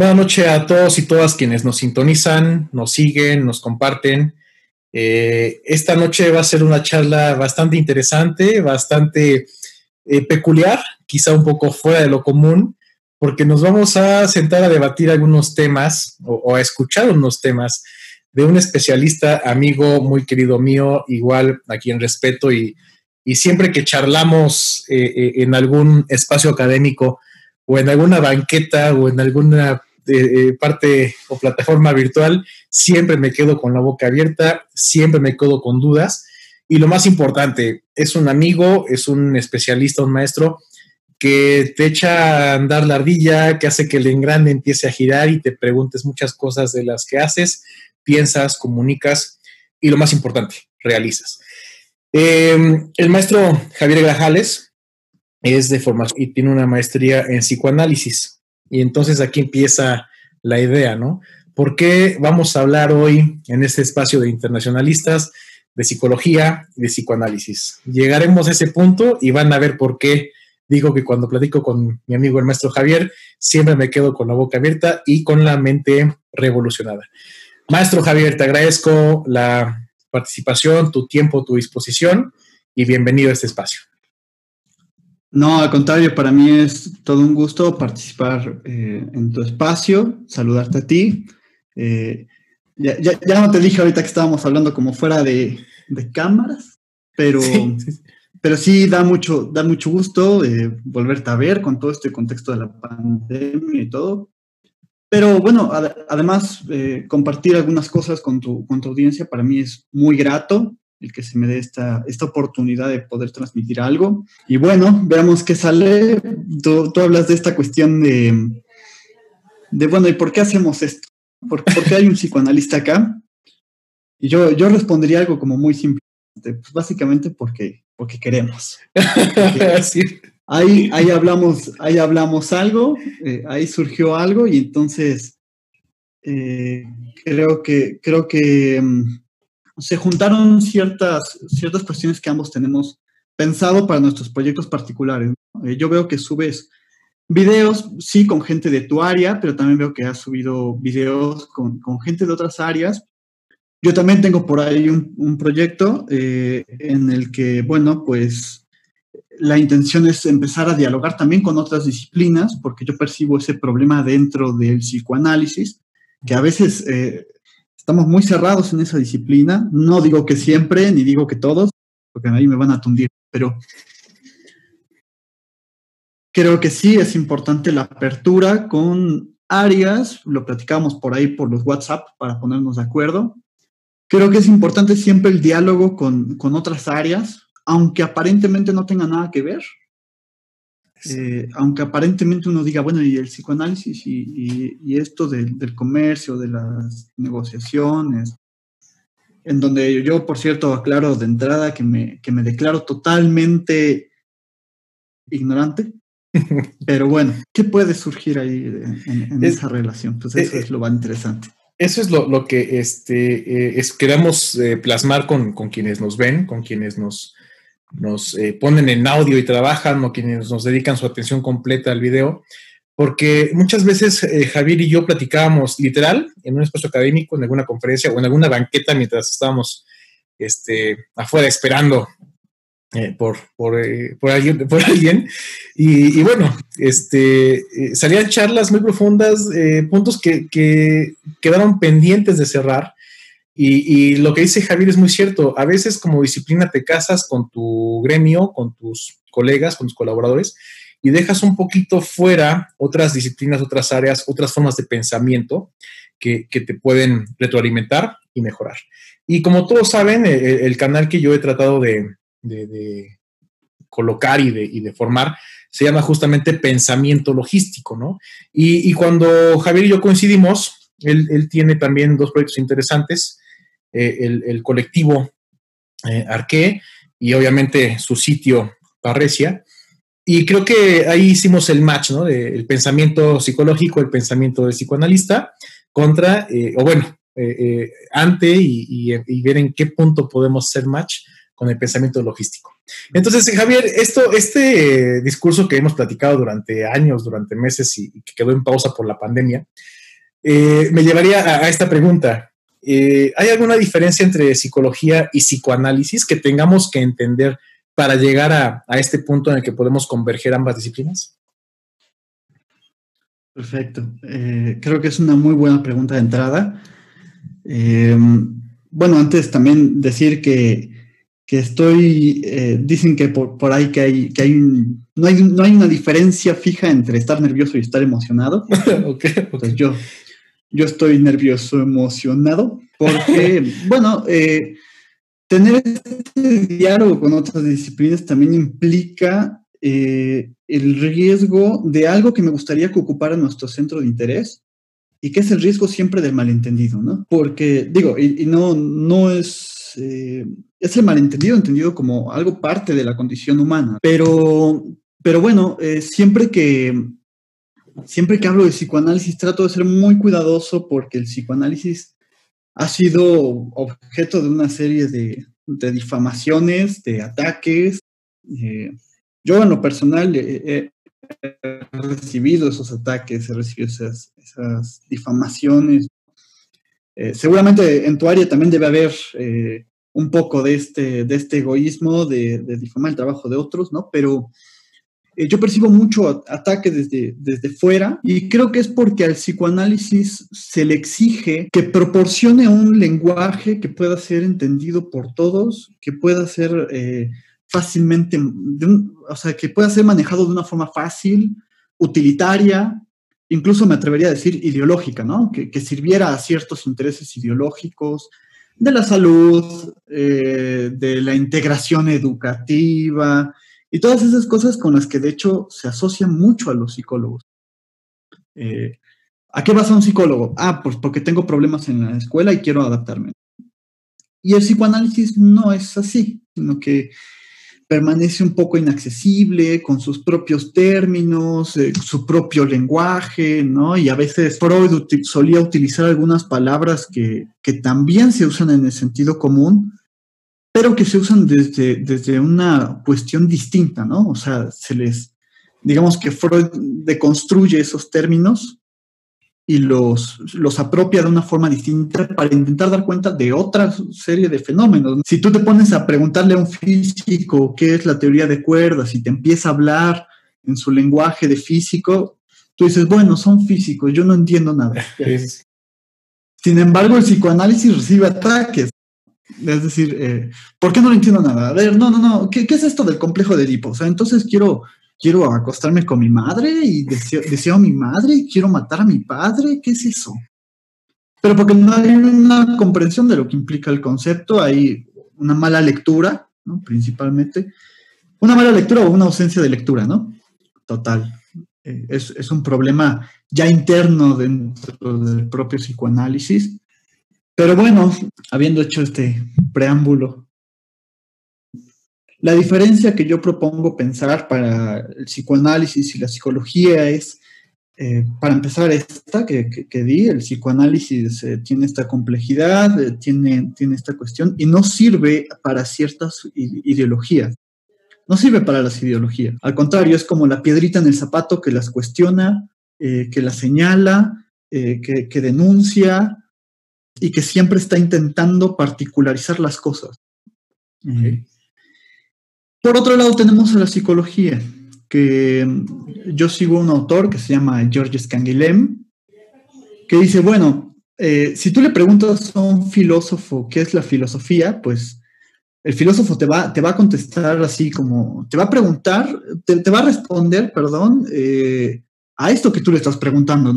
Buenas noches a todos y todas quienes nos sintonizan, nos siguen, nos comparten. Eh, esta noche va a ser una charla bastante interesante, bastante eh, peculiar, quizá un poco fuera de lo común, porque nos vamos a sentar a debatir algunos temas o, a escuchar unos temas de un especialista, amigo muy querido mío, igual a quien respeto y, siempre que charlamos eh, en algún espacio académico o en alguna banqueta o en alguna eh, parte o plataforma virtual, siempre me quedo con la boca abierta, siempre me quedo con dudas. Y lo más importante, es un amigo, es un especialista, un maestro que te echa a andar la ardilla, que hace que el engrane empiece a girar y te preguntes muchas cosas de las que haces, piensas, comunicas y lo más importante, realizas. Em, el maestro Javier Grajales es de formación y tiene una maestría en psicoanálisis. Y entonces aquí empieza la idea, ¿no? ¿Por qué vamos a hablar hoy en este espacio de internacionalistas de psicología y de psicoanálisis? Llegaremos a ese punto y van a ver por qué digo que cuando platico con mi amigo el maestro Javier, siempre me quedo con la boca abierta y con la mente revolucionada. Maestro Javier, te agradezco la participación, tu tiempo, tu disposición y bienvenido a este espacio. No, al contrario, para mí es todo un gusto participar eh, en tu espacio, saludarte a ti. Eh, ya, no te dije ahorita que estábamos hablando como fuera de, cámaras, pero sí, pero sí da mucho, da mucho gusto eh, volverte a ver con todo este contexto de la pandemia y todo. Pero bueno, además, compartir algunas cosas con tu, con tu audiencia para mí es muy grato el que se me dé esta, esta oportunidad de poder transmitir algo. Y bueno, veamos qué sale. Tú, hablas de esta cuestión de, de, bueno, ¿y por qué hacemos esto? ¿Por, qué hay un psicoanalista acá? Y yo, yo respondería algo como muy simple. Pues básicamente porque, porque queremos. ahí, ahí, hablamos, ahí hablamos algo, eh, ahí surgió algo y entonces eh, creo que, creo que mm, se juntaron ciertas, ciertas cuestiones que ambos tenemos pensado para nuestros proyectos particulares. Eh, yo veo que subes videos, sí, con gente de tu área, pero también veo que has subido videos con, gente de otras áreas. Yo también tengo por ahí un, proyecto eh, en el que, bueno, pues la intención es empezar a dialogar también con otras disciplinas, porque yo percibo ese problema dentro del psicoanálisis, que a veces eh, Estamos muy cerrados en esa disciplina. No digo que siempre, ni digo que todos, porque ahí me van a tundir, pero creo que sí es importante la apertura con áreas, lo platicamos por ahí por los WhatsApp para ponernos de acuerdo. Creo que es importante siempre el diálogo con, con otras áreas, aunque aparentemente no tenga nada que ver, eh, aunque aparentemente uno diga, bueno, y el psicoanálisis y, esto del comercio, de las negociaciones, en donde yo, por cierto, aclaro de entrada que me, que me declaro totalmente ignorante, pero bueno, ¿qué puede surgir ahí en, esa relación? Pues eso es, lo más interesante. Eso es lo, que este, eh, es, queremos eh, plasmar con, con, quienes nos ven, con quienes nos, nos eh, ponen en audio y trabajan o quienes nos dedican su atención completa al video, porque muchas veces eh, Javier y yo platicábamos literal en un espacio académico, en alguna conferencia o en alguna banqueta mientras estábamos este, afuera esperando eh, por, por, alguien, por alguien. Y, bueno, este, salían charlas muy profundas, puntos que, que, quedaron pendientes de cerrar y, lo que dice Javier es muy cierto. A veces como disciplina te casas con tu gremio, con tus colegas, con tus colaboradores y dejas un poquito fuera otras disciplinas, otras áreas, otras formas de pensamiento que, te pueden retroalimentar y mejorar. Y como todos saben, e, e, el, canal que yo he tratado de, colocar y de, formar se llama justamente pensamiento logístico, ¿no? Y, cuando Javier y yo coincidimos, él, tiene también dos proyectos interesantes. Eh, el, colectivo eh, Arqué y obviamente su sitio Parresia. Y creo que ahí hicimos el match, ¿no? el pensamiento psicológico, el pensamiento del psicoanalista contra, eh, o bueno, ante y, ver en qué punto podemos ser match con el pensamiento logístico. Entonces, Javier, esto, este discurso que hemos platicado durante años, durante meses y, que quedó en pausa por la pandemia, eh, me llevaría a, esta pregunta. Eh, ¿Hay alguna diferencia entre psicología y psicoanálisis que tengamos que entender para llegar a, este punto en el que podemos converger ambas disciplinas? Perfecto. Eh, creo que es una muy buena pregunta de entrada. bueno, antes también decir que que estoy, eh, dicen que por, ahí que hay, que hay, no hay, no hay una diferencia fija entre estar nervioso y estar emocionado. Entonces yo, yo estoy nervioso, emocionado, porque, bueno, eh, tener este diálogo con otras disciplinas también implica eh, el riesgo de algo que me gustaría que ocupara nuestro centro de interés y que es el riesgo siempre del malentendido, ¿no? Porque, digo, y, y no, no es eh, es el malentendido entendido como algo parte de la condición humana. Pero, pero bueno, eh, siempre que siempre que hablo de psicoanálisis trato de ser muy cuidadoso porque el psicoanálisis ha sido objeto de una serie de, difamaciones, de ataques. Eh, yo en lo personal he recibido esos ataques, he recibido esas, esas difamaciones, eh, seguramente en tu área también debe haber eh, un poco de este, de este egoísmo, de, difamar el trabajo de otros, ¿no? Pero eh, yo percibo mucho ataque desde, desde fuera y creo que es porque al psicoanálisis se le exige que proporcione un lenguaje que pueda ser entendido por todos, que pueda ser fácilmente, o sea, que pueda ser manejado de una forma fácil, utilitaria, incluso me atrevería a decir ideológica, ¿no? Que, sirviera a ciertos intereses ideológicos de la salud, eh, de la integración educativa y todas esas cosas con las que de hecho se asocian mucho a los psicólogos. Eh, ¿A qué vas a un psicólogo? Ah, pues porque tengo problemas en la escuela y quiero adaptarme. Y el psicoanálisis no es así, sino que permanece un poco inaccesible, con sus propios términos, eh, su propio lenguaje, ¿no? Y a veces Freud solía utilizar algunas palabras que, también se usan en el sentido común, pero que se usan desde, desde una cuestión distinta, ¿no? O sea, se les, digamos que Freud deconstruye esos términos y los, los apropia de una forma distinta para intentar dar cuenta de otra serie de fenómenos. Si tú te pones a preguntarle a un físico qué es la teoría de cuerdas y te empieza a hablar en su lenguaje de físico, tú dices, bueno, son físicos, yo no entiendo nada. Sin embargo, el psicoanálisis recibe ataques. Es decir, eh, ¿por qué no lo entiendo nada? A ver, no, no, no, ¿qué, es esto del complejo de Edipo? O sea, entonces quiero quiero acostarme con mi madre y deseo, a mi madre y quiero matar a mi padre. ¿Qué es eso? Pero porque no hay una comprensión de lo que implica el concepto, hay una mala lectura, ¿no? Principalmente. Una mala lectura o una ausencia de lectura, ¿no? Total. Eh, es, es, un problema ya interno dentro del propio psicoanálisis. Pero bueno, habiendo hecho este preámbulo la diferencia que yo propongo pensar para el psicoanálisis y la psicología es, eh, para empezar, esta que, di, el psicoanálisis eh, tiene esta complejidad, eh, tiene, tiene esta cuestión y no sirve para ciertas ideologías. No sirve para las ideologías. Al contrario, es como la piedrita en el zapato que las cuestiona, que las señala, que, que denuncia y que siempre está intentando particularizar las cosas. Por otro lado, tenemos a la psicología, que mm, yo sigo un autor que se llama Georges Canguilhem, que dice, bueno, eh, si tú le preguntas a un filósofo qué es la filosofía, pues el filósofo te va, te va a contestar así como, te va a preguntar, te, va a responder, perdón, eh, a esto que tú le estás preguntando.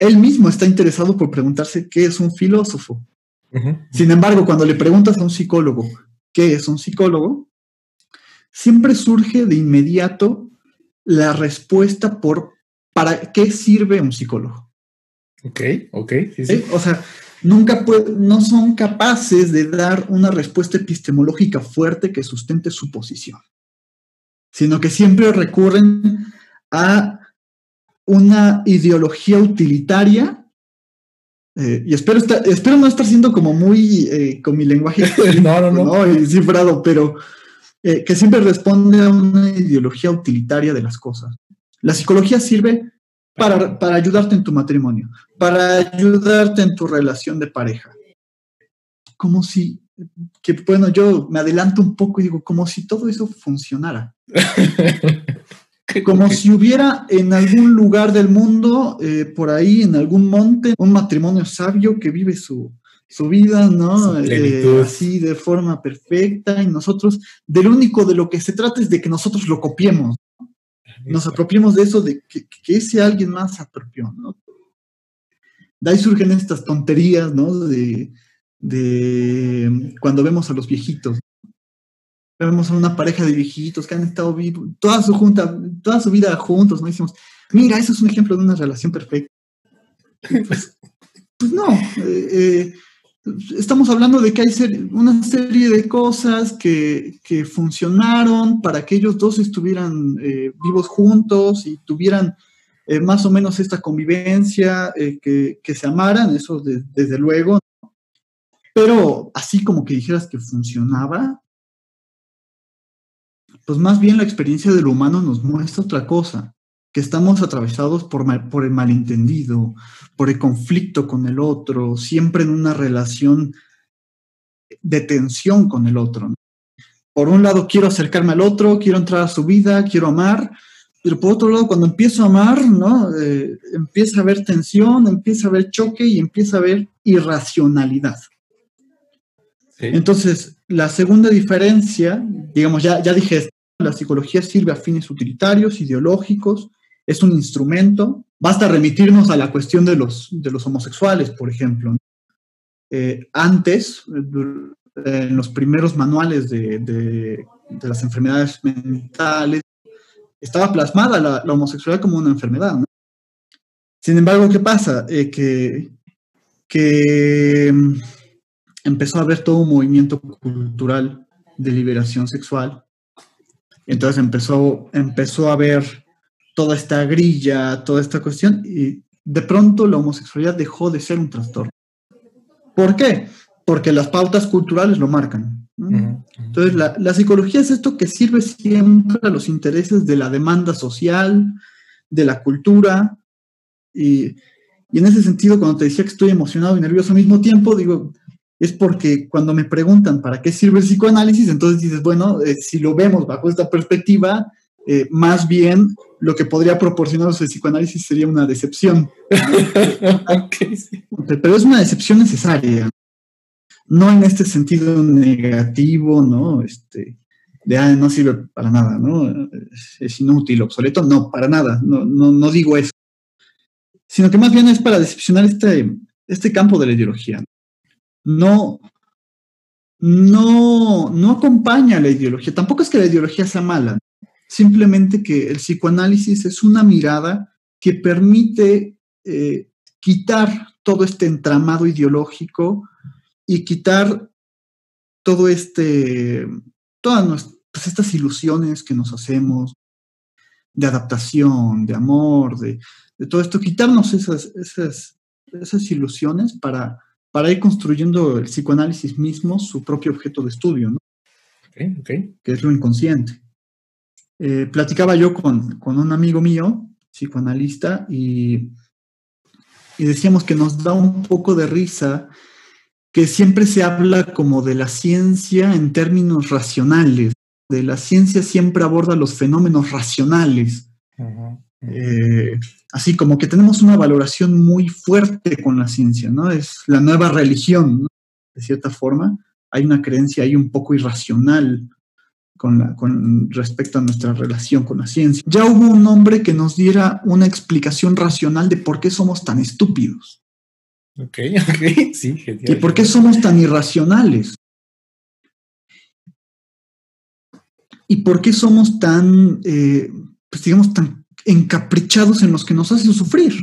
Él mismo está interesado por preguntarse qué es un filósofo. Sin embargo, cuando le preguntas a un psicólogo qué es un psicólogo, siempre surge de inmediato la respuesta por ¿para qué sirve un psicólogo? Ok, ok. O sea, nunca no son capaces de dar una respuesta epistemológica fuerte que sustente su posición, sino que siempre recurren a una ideología utilitaria eh, y espero, espero no estar siendo como muy eh, con mi lenguaje no, no, no. y cifrado, pero eh, que siempre responde a una ideología utilitaria de las cosas. La psicología sirve para, para ayudarte en tu matrimonio, para ayudarte en tu relación de pareja. Como si, que bueno, yo me adelanto un poco y digo, como si todo eso funcionara. Como si hubiera en algún lugar del mundo, eh, por ahí, en algún monte, un matrimonio sabio que vive su, vida, ¿no? Eh, así de forma perfecta y nosotros, del único de lo que se trata es de que nosotros lo copiemos. Nos apropiemos de eso, de que, ese alguien más se apropió, ¿no? De ahí surgen estas tonterías, ¿no? De, de cuando vemos a los viejitos, vemos a una pareja de viejitos que han estado vivos toda su junta, toda su vida juntos, ¿no? Decimos, mira, eso es un ejemplo de una relación perfecta. Pues, pues, no, eh, eh, estamos hablando de que hay una serie de cosas que, funcionaron para que ellos dos estuvieran eh, vivos juntos y tuvieran más o menos esta convivencia, que, se amaran, eso desde luego. Pero así como que dijeras que funcionaba, pues más bien la experiencia del humano nos muestra otra cosa, que estamos atravesados por, por el malentendido, por el conflicto con el otro, siempre en una relación de tensión con el otro. Por un lado quiero acercarme al otro, quiero entrar a su vida, quiero amar, pero por otro lado cuando empiezo a amar, ¿no? Eh, empieza a haber tensión, empieza a haber choque y empieza a haber irracionalidad. Entonces, la segunda diferencia, digamos, ya, ya dije la psicología sirve a fines utilitarios, ideológicos, es un instrumento. Basta remitirnos a la cuestión de los, de los homosexuales, por ejemplo. Eh, antes, en los primeros manuales de, las enfermedades mentales, estaba plasmada la, homosexualidad como una enfermedad. Sin embargo, ¿qué pasa? Eh, que, que empezó a haber todo un movimiento cultural de liberación sexual entonces empezó, empezó a ver toda esta grilla, toda esta cuestión, y de pronto la homosexualidad dejó de ser un trastorno. ¿Por qué? Porque las pautas culturales lo marcan. Entonces, la, psicología es esto que sirve siempre a los intereses de la demanda social, de la cultura, y, y en ese sentido, cuando te decía que estoy emocionado y nervioso al mismo tiempo, digo, es porque cuando me preguntan para qué sirve el psicoanálisis, entonces dices, bueno, eh, si lo vemos bajo esta perspectiva, eh, más bien lo que podría proporcionarnos el psicoanálisis sería una decepción. Pero es una decepción necesaria, no en este sentido negativo, ¿no? Este, de, ah, no sirve para nada, ¿no? Es, inútil, obsoleto, no, para nada, no, no, no digo eso. Sino que más bien es para decepcionar este, este campo de la ideología no, no, no acompaña la ideología. Tampoco es que la ideología sea mala, simplemente que el psicoanálisis es una mirada que permite eh, quitar todo este entramado ideológico y quitar todo este, todas pues, estas ilusiones que nos hacemos de adaptación, de amor, de, todo esto, quitarnos esas, esas, esas ilusiones para para ir construyendo el psicoanálisis mismo su propio objeto de estudio, ¿no? que es lo inconsciente. Eh, platicaba yo con, un amigo mío, psicoanalista, y, y decíamos que nos da un poco de risa que siempre se habla como de la ciencia en términos racionales, de la ciencia siempre aborda los fenómenos racionales. Eh, así como que tenemos una valoración muy fuerte con la ciencia, ¿no? Es la nueva religión, ¿no? De cierta forma, hay una creencia ahí un poco irracional con, la, con respecto a nuestra relación con la ciencia. Ya hubo un hombre que nos diera una explicación racional de por qué somos tan estúpidos. Ok, ok, sí, genial. ¿Y por qué somos tan irracionales? ¿Y por qué somos tan, eh, pues digamos, tan encaprichados en los que nos hacen sufrir.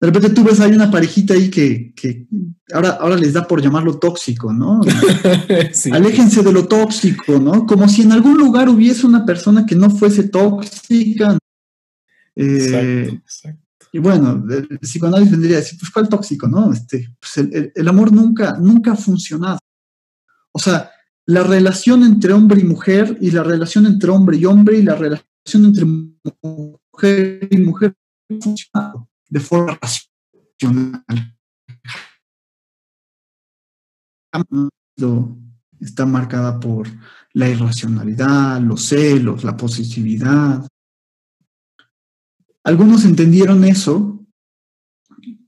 De repente tú ves, hay una parejita ahí que, ahora, ahora les da por llamarlo tóxico, ¿no? Aléjense de lo tóxico, ¿no? Como si en algún lugar hubiese una persona que no fuese tóxica. Eh, Y bueno, el psicoanálisis vendría a decir, pues ¿cuál tóxico, no? Este, pues el, amor nunca, nunca ha funcionado. O sea, la relación entre hombre y mujer y la relación entre hombre y hombre y la relación entre mujer y mujer de forma racional. Está marcada por la irracionalidad, los celos, la positividad. Algunos entendieron eso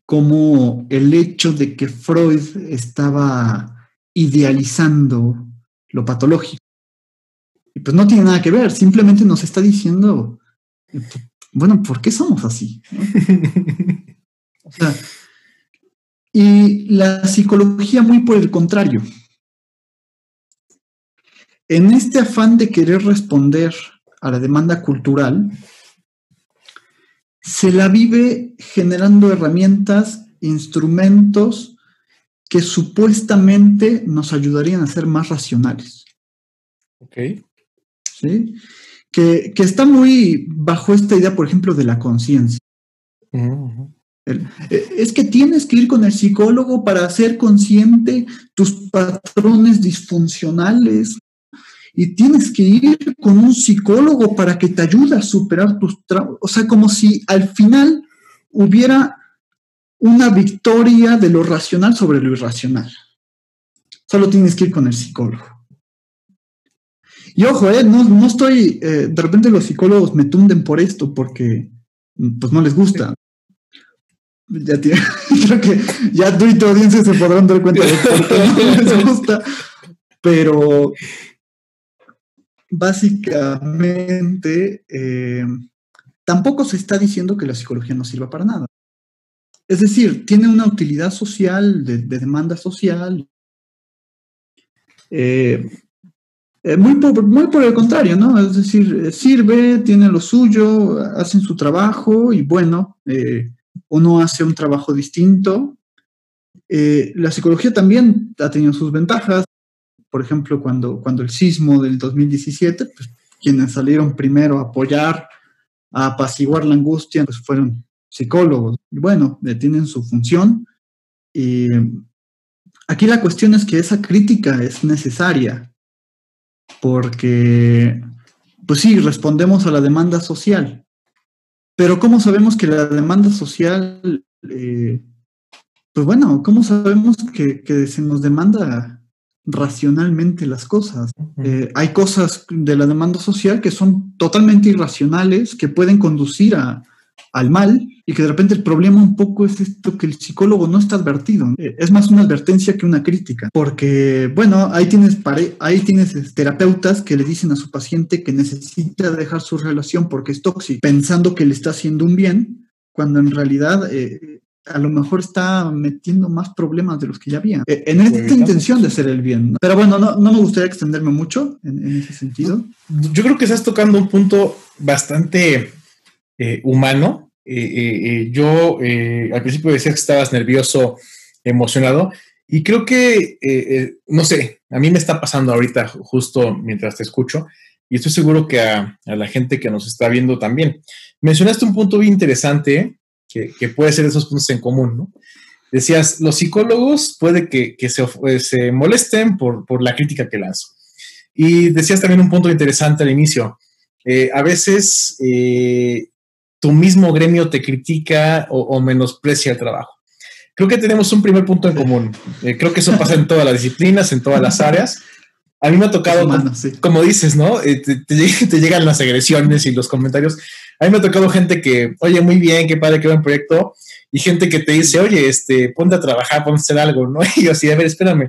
como el hecho de que Freud estaba idealizando lo patológico. Y pues no tiene nada que ver, simplemente nos está diciendo, bueno, ¿por qué somos así? y la psicología muy por el contrario. En este afán de querer responder a la demanda cultural, se la vive generando herramientas, instrumentos que supuestamente nos ayudarían a ser más racionales. Ok. ¿Sí? Que, está muy bajo esta idea, por ejemplo, de la conciencia. Eh, es que tienes que ir con el psicólogo para ser consciente tus patrones disfuncionales y tienes que ir con un psicólogo para que te ayude a superar tus traumas. O sea, como si al final hubiera una victoria de lo racional sobre lo irracional. Solo tienes que ir con el psicólogo. Y ojo, eh, no, estoy, eh, de repente los psicólogos me tunden por esto porque pues no les gusta. Ya tiene, creo que ya tú y tu audiencia se podrán dar cuenta de por qué no les gusta. Pero básicamente eh, tampoco se está diciendo que la psicología no sirva para nada. Es decir, tiene una utilidad social, de, demanda social. Eh, eh, muy, por, el contrario, ¿no? Es decir, sirve, tiene lo suyo, hacen su trabajo y bueno, uno hace un trabajo distinto. la psicología también ha tenido sus ventajas por ejemplo, cuando, cuando el sismo del 2017, pues, quienes salieron primero a apoyar, a apaciguar la angustia, pues fueron psicólogos. Y bueno, tienen su función. Y aquí la cuestión es que esa crítica es necesaria, porque, pues sí, respondemos a la demanda social. Pero ¿cómo sabemos que la demanda social, eh, pues bueno, ¿cómo sabemos que, que se nos demanda racionalmente las cosas. Eh, hay cosas de la demanda social que son totalmente irracionales, que pueden conducir a, al mal y que de repente el problema un poco es esto que el psicólogo no está advertido. Eh, es más una advertencia que una crítica, porque bueno, ahí tienes, ahí tienes terapeutas que le dicen a su paciente que necesita dejar su relación porque es tóxico, pensando que le está haciendo un bien, cuando en realidad eh, a lo mejor está metiendo más problemas de los que ya había, eh, en esta intención de hacer el bien. Pero bueno, no, me gustaría extenderme mucho en, ese sentido. Yo creo que estás tocando un punto bastante eh, humano. Eh, yo al principio decías que estabas nervioso, emocionado, y creo que, no sé, a mí me está pasando ahorita justo mientras te escucho, y estoy seguro que a, a la gente que nos está viendo también. Mencionaste un punto bien interesante que, puede ser esos puntos en común, ¿no? Decías, los psicólogos puede que, se, eh, se, molesten por, por, la crítica que lanzo. Y decías también un punto interesante al inicio. Eh, a veces eh, tu mismo gremio te critica o, menosprecia el trabajo. Creo que tenemos un primer punto en común. creo que eso pasa en todas las disciplinas, en todas las áreas. A mí me ha tocado, como, dices, ¿no? te, te, llegan las agresiones y los comentarios. A mí me ha tocado gente que, oye, muy bien, qué padre, qué buen proyecto, y gente que te dice, oye, este, ponte a trabajar, ponte a hacer algo, ¿no? Y yo así, a ver, espérame,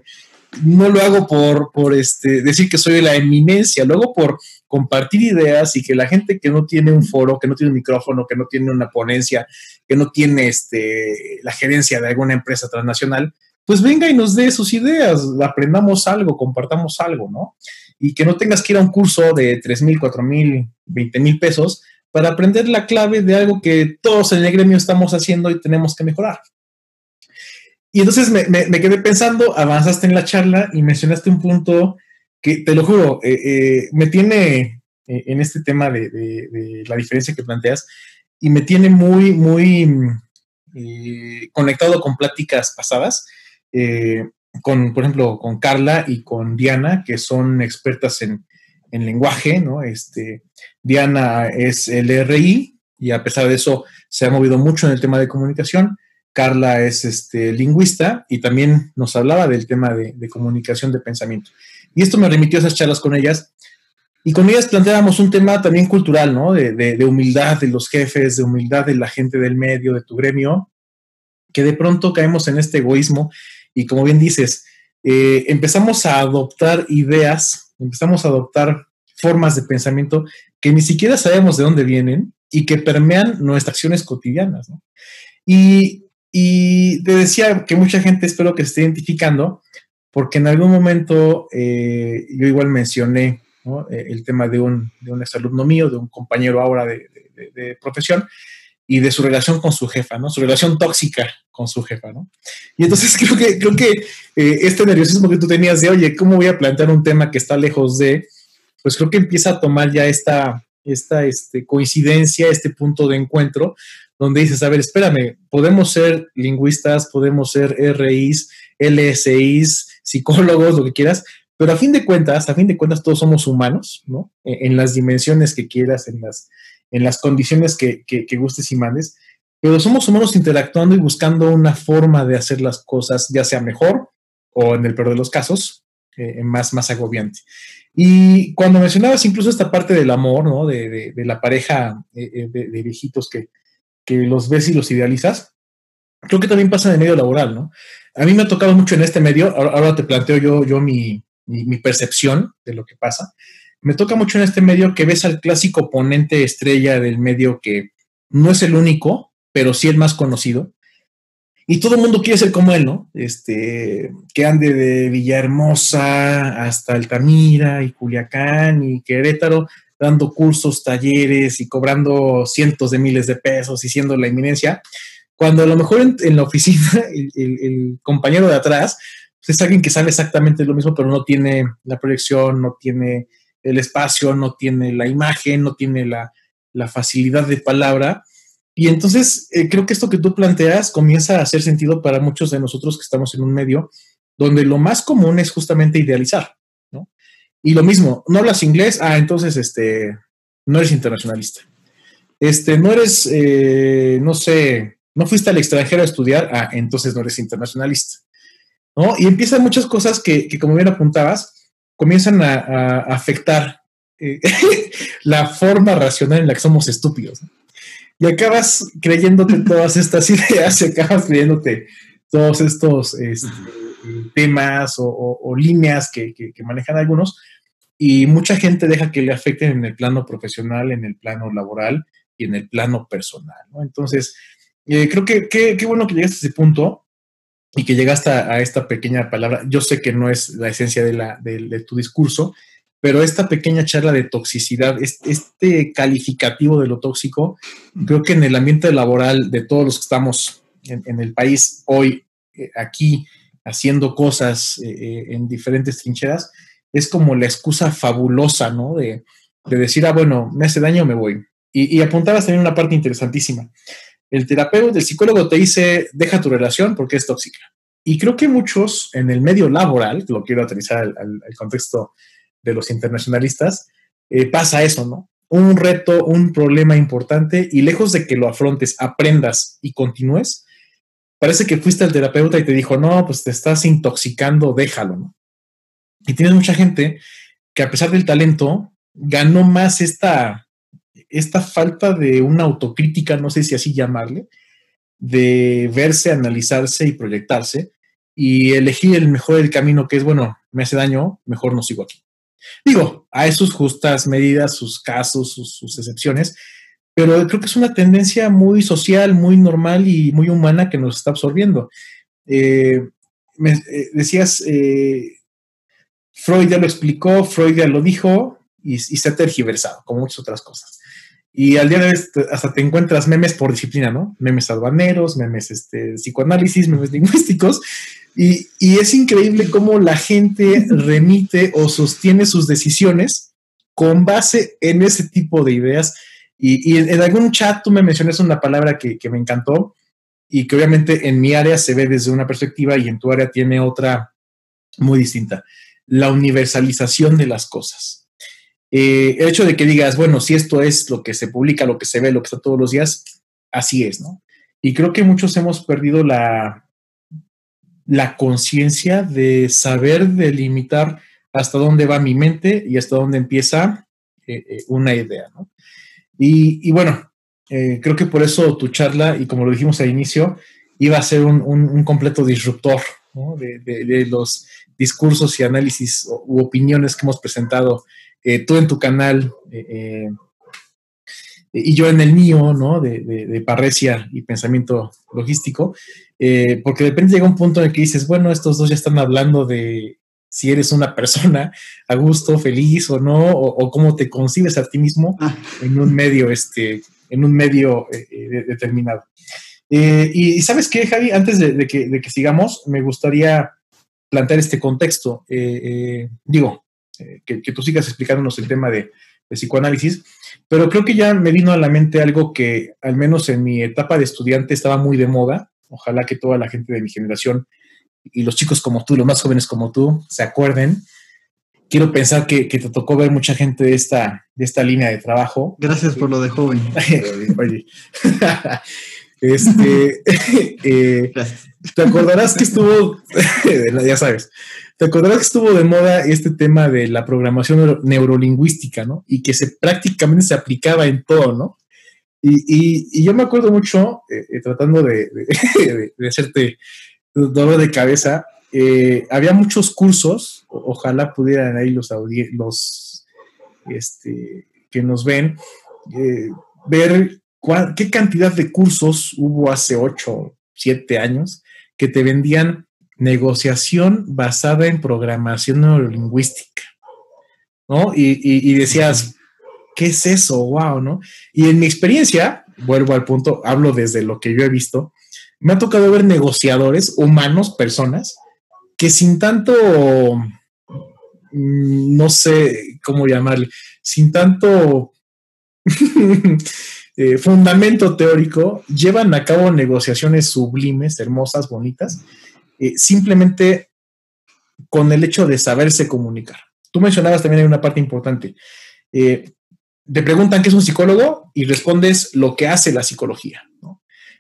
no lo hago por, por este, decir que soy la eminencia, lo hago por compartir ideas y que la gente que no tiene un foro, que no tiene un micrófono, que no tiene una ponencia, que no tiene este, la gerencia de alguna empresa transnacional, pues venga y nos dé sus ideas, aprendamos algo, compartamos algo, ¿no? Y que no tengas que ir a un curso de 3 mil, 4 mil, 20 mil pesos para aprender la clave de algo que todos en el gremio estamos haciendo y tenemos que mejorar. Y entonces me, quedé pensando, avanzaste en la charla y mencionaste un punto que, te lo juro, eh, eh, me tiene eh, en este tema de, la diferencia que planteas, y me tiene muy, muy eh, conectado con pláticas pasadas, con, por ejemplo, con Carla y con Diana, que son expertas en, en lenguaje, ¿no? Este, Diana es el RI y a pesar de eso se ha movido mucho en el tema de comunicación. Carla es este, lingüista y también nos hablaba del tema de, comunicación de pensamiento. Y esto me remitió a esas charlas con ellas. Y con ellas planteábamos un tema también cultural, ¿no? De, humildad de los jefes, de humildad de la gente del medio, de tu gremio, que de pronto caemos en este egoísmo y como bien dices, eh, empezamos a adoptar ideas, empezamos a adoptar formas de pensamiento que ni siquiera sabemos de dónde vienen y que permean nuestras acciones cotidianas. ¿no? Y, y, te decía que mucha gente espero que se esté identificando, porque en algún momento eh, yo igual mencioné eh, el tema de un, de un exalumno mío, de un compañero ahora de, de, profesión, y de su relación con su jefa, ¿no? Su relación tóxica con su jefa, ¿no? Y entonces creo que, creo que eh, este nerviosismo que tú tenías de, oye, ¿cómo voy a plantear un tema que está lejos de, pues creo que empieza a tomar ya esta, esta este, coincidencia, este punto de encuentro, donde dices, a ver, espérame, podemos ser lingüistas, podemos ser RIs, LSIs, psicólogos, lo que quieras, pero a fin de cuentas, a fin de cuentas todos somos humanos, ¿no? E, en, las dimensiones que quieras, en las, en las condiciones que, que, gustes y mandes, pero somos humanos interactuando y buscando una forma de hacer las cosas, ya sea mejor o en el peor de los casos, eh, más, más agobiante. Y cuando mencionabas incluso esta parte del amor, ¿no? De, de, la pareja eh, eh, de, viejitos que, que, los ves y los idealizas, creo que también pasa en el medio laboral, ¿no? A mí me ha tocado mucho en este medio, ahora, te planteo yo, yo mi, percepción de lo que pasa. Me toca mucho en este medio que ves al clásico ponente estrella del medio que no es el único, pero sí el más conocido, y todo el mundo quiere ser como él, ¿no? Este, que ande de Villahermosa hasta Altamira y Culiacán y Querétaro, dando cursos, talleres y cobrando cientos de miles de pesos y siendo la eminencia, cuando a lo mejor en, la oficina el, compañero de atrás pues, es alguien que sabe exactamente lo mismo, pero no tiene la proyección, no tiene el espacio, no tiene la imagen, no tiene la, facilidad de palabra y entonces eh, creo que esto que tú planteas comienza a hacer sentido para muchos de nosotros que estamos en un medio donde lo más común es justamente idealizar. Y lo mismo, no hablas inglés, ah, entonces este, no eres internacionalista. Este, no eres, eh, no sé, no fuiste al extranjero a estudiar, ah, entonces no eres internacionalista, ¿no? Y empiezan muchas cosas que, como bien apuntabas, comienzan a, afectar eh, la forma racional en la que somos estúpidos. ¿no? y acabas creyéndote todas estas ideas y acabas creyéndote todos estos este, temas o, líneas que, manejan algunos y mucha gente deja que le afecten en el plano profesional, en el plano laboral y en el plano personal. Entonces, eh, creo que qué bueno que llegaste a ese punto y que llegaste a, esta pequeña palabra. Yo sé que no es la esencia de, la, de tu discurso, pero esta pequeña charla de toxicidad, este calificativo de lo tóxico, creo que en el ambiente laboral de todos los que estamos en, el país hoy, eh, aquí, haciendo cosas eh, eh, en diferentes trincheras, es como la excusa fabulosa, ¿no? De, decir, ah, bueno, me hace daño, me voy. Y, y apuntabas también una parte interesantísima. El terapeuta, el psicólogo te dice, deja tu relación porque es tóxica. Y creo que muchos en el medio laboral, lo quiero aterrizar al, contexto de los internacionalistas, eh, pasa eso, ¿no? Un reto, un problema importante y lejos de que lo afrontes, aprendas y continúes, parece que fuiste al terapeuta y te dijo, no, pues te estás intoxicando, déjalo, ¿no? Y tienes mucha gente que a pesar del talento, ganó más esta, esta falta de una autocrítica, no sé si así llamarle, de verse, analizarse y proyectarse y elegir el mejor del camino que es, bueno, me hace daño, mejor no sigo aquí. Digo, hay sus justas medidas, sus casos, sus, excepciones, pero creo que es una tendencia muy social, muy normal y muy humana que nos está absorbiendo. Eh, eh, decías, eh, Freud ya lo explicó, Freud ya lo dijo y, se ha tergiversado, como muchas otras cosas. Y al día de hoy hasta te encuentras memes por disciplina, ¿no? Memes aduaneros, memes este, psicoanálisis, memes lingüísticos, y, es increíble cómo la gente remite o sostiene sus decisiones con base en ese tipo de ideas Y, en, algún chat tú me mencionas una palabra que, me encantó y que obviamente en mi área se ve desde una perspectiva y en tu área tiene otra muy distinta. La universalización de las cosas. Eh, el hecho de que digas, bueno, si esto es lo que se publica, lo que se ve, lo que está todos los días, así es, ¿no? Y creo que muchos hemos perdido la, la conciencia de saber delimitar hasta dónde va mi mente y hasta dónde empieza eh, eh, una idea, ¿no? Y, bueno, creo que por eso tu charla, y como lo dijimos al inicio, iba a ser un, completo disruptor de, los discursos y análisis u opiniones que hemos presentado eh, tú en tu canal eh, y yo en el mío, ¿no? De, de, parresia y pensamiento logístico, porque de repente llega un punto en el que dices, bueno, estos dos ya están hablando de si eres una persona a gusto, feliz o no, o, cómo te concibes a ti mismo ah. en un medio, este, en un medio eh, eh, determinado. Eh, y, sabes qué, Javi, antes de, que, sigamos, me gustaría plantear este contexto. digo, que, tú sigas explicándonos el tema de, de, psicoanálisis, pero creo que ya me vino a la mente algo que, al menos en mi etapa de estudiante, estaba muy de moda. Ojalá que toda la gente de mi generación y los chicos como tú, los más jóvenes como tú, se acuerden. Quiero pensar que, te tocó ver mucha gente de esta, de esta línea de trabajo. Gracias por lo de joven. Oye, este, eh, te acordarás que estuvo, ya sabes, te acordarás que estuvo de moda este tema de la programación neurolingüística, ¿no? Y que se prácticamente se aplicaba en todo, ¿no? Y, yo me acuerdo mucho, eh, eh, tratando de, hacerte dolor de cabeza. Eh, había muchos cursos, ojalá pudieran ahí los, los este, que nos ven, eh, ver qué cantidad de cursos hubo hace 8, 7 años que te vendían negociación basada en programación neurolingüística, ¿no? Y, y, decías, ¿qué es eso? ¡Wow! ¿no? Y en mi experiencia, vuelvo al punto, hablo desde lo que yo he visto, me ha tocado ver negociadores humanos, personas, que sin tanto, mm, no sé cómo llamarle, sin tanto eh, fundamento teórico, llevan a cabo negociaciones sublimes, hermosas, bonitas, eh, simplemente con el hecho de saberse comunicar. Tú mencionabas también hay una parte importante. Eh, te preguntan qué es un psicólogo y respondes lo que hace la psicología.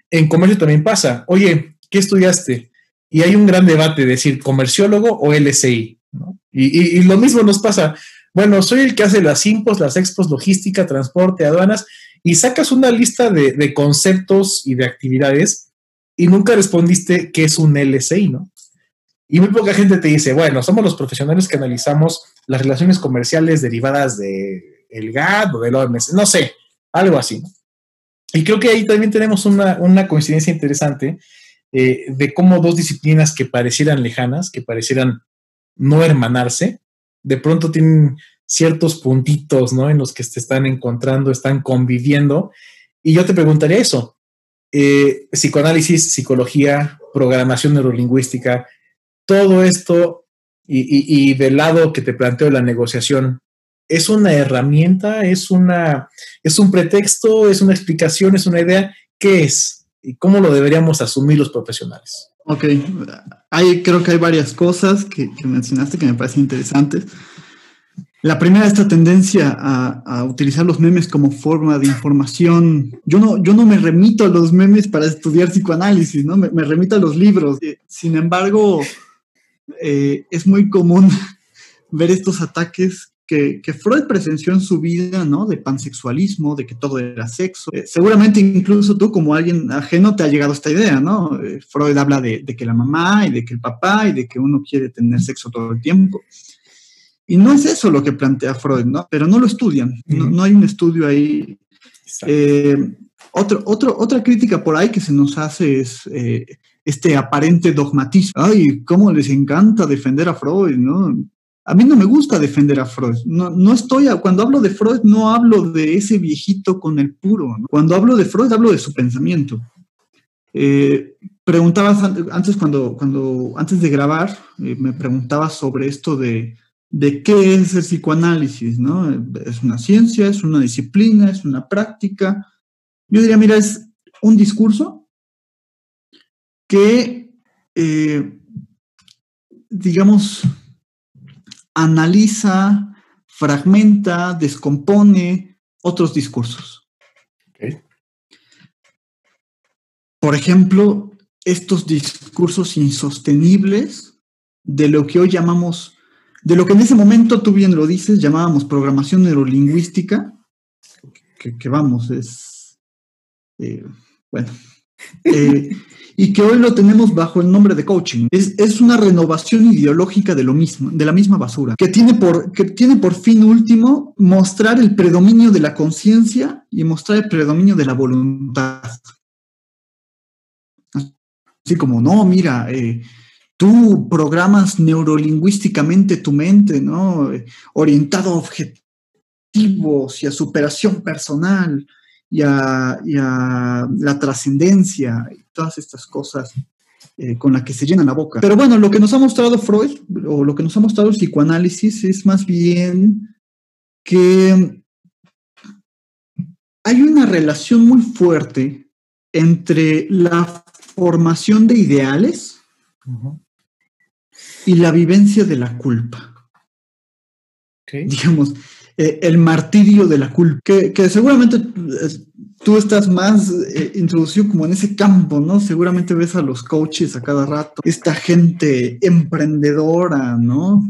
En comercio también pasa, oye, ¿qué estudiaste? Y hay un gran debate de decir comerciólogo o LSI, ¿no? Y, lo mismo nos pasa. Bueno, soy el que hace las impos, las expos, logística, transporte, aduanas, y sacas una lista de, conceptos y de actividades y nunca respondiste qué es un LSI, ¿no? Y muy poca gente te dice, bueno, somos los profesionales que analizamos las relaciones comerciales derivadas de el GAD o del OMS, no sé, algo así. ¿no? Y creo que ahí también tenemos una, coincidencia interesante eh, de cómo dos disciplinas que parecieran lejanas, que parecieran no hermanarse, de pronto tienen ciertos puntitos, ¿no? En los que se están encontrando, están conviviendo. Y yo te preguntaría eso. Eh, psicoanálisis, psicología, programación neurolingüística, todo esto y, del lado que te planteo la negociación, es una herramienta, es, una, es un pretexto, es una explicación, es una idea. ¿Qué es? ¿Y cómo lo deberíamos asumir los profesionales? Ok, hay, creo que hay varias cosas que, mencionaste que me parecen interesantes. La primera, esta tendencia a, utilizar los memes como forma de información. Yo no, yo no me remito a los memes para estudiar psicoanálisis, ¿no? Me, remito a los libros. Eh, sin embargo, eh, es muy común ver estos ataques que, Freud presenció en su vida, ¿no? De pansexualismo, de que todo era sexo. Eh, seguramente incluso tú como alguien ajeno te ha llegado esta idea, ¿no? Freud habla de, que la mamá y de que el papá y de que uno quiere tener sexo todo el tiempo. Y no es eso lo que plantea Freud, ¿no? Pero no lo estudian, no, hay un estudio ahí. Eh, otro, otra crítica por ahí que se nos hace es este aparente dogmatismo. Ay, cómo les encanta defender a Freud, ¿no? A mí no me gusta defender a Freud. No, no estoy, cuando hablo de Freud, no hablo de ese viejito con el puro. Cuando hablo de Freud, hablo de su pensamiento. Eh, preguntabas antes, cuando, cuando, antes de grabar, eh, me preguntabas sobre esto de, de qué es el psicoanálisis, ¿no? Es una ciencia, es una disciplina, es una práctica. Yo diría, mira, es un discurso que, eh, digamos, analiza, fragmenta, descompone otros discursos. Por ejemplo, estos discursos insostenibles de lo que hoy llamamos de lo que en ese momento, tú bien lo dices, llamábamos programación neurolingüística, que, vamos, es, eh, bueno, eh, y que hoy lo tenemos bajo el nombre de coaching. Es, una renovación ideológica de lo mismo, de la misma basura, que tiene por, que tiene por fin último mostrar el predominio de la conciencia y mostrar el predominio de la voluntad. Así como, no, mira, eh, tú programas neurolingüísticamente tu mente, ¿no? Orientado a objetivos y a superación personal y a, la trascendencia y todas estas cosas eh, con las que se llena la boca. Pero bueno, lo que nos ha mostrado Freud o lo que nos ha mostrado el psicoanálisis es más bien que hay una relación muy fuerte entre la formación de ideales y la vivencia de la culpa. Digamos, eh, el martirio de la culpa, que, seguramente eh, tú estás más eh, introducido como en ese campo, ¿no? Seguramente ves a los coaches a cada rato, esta gente emprendedora, ¿no?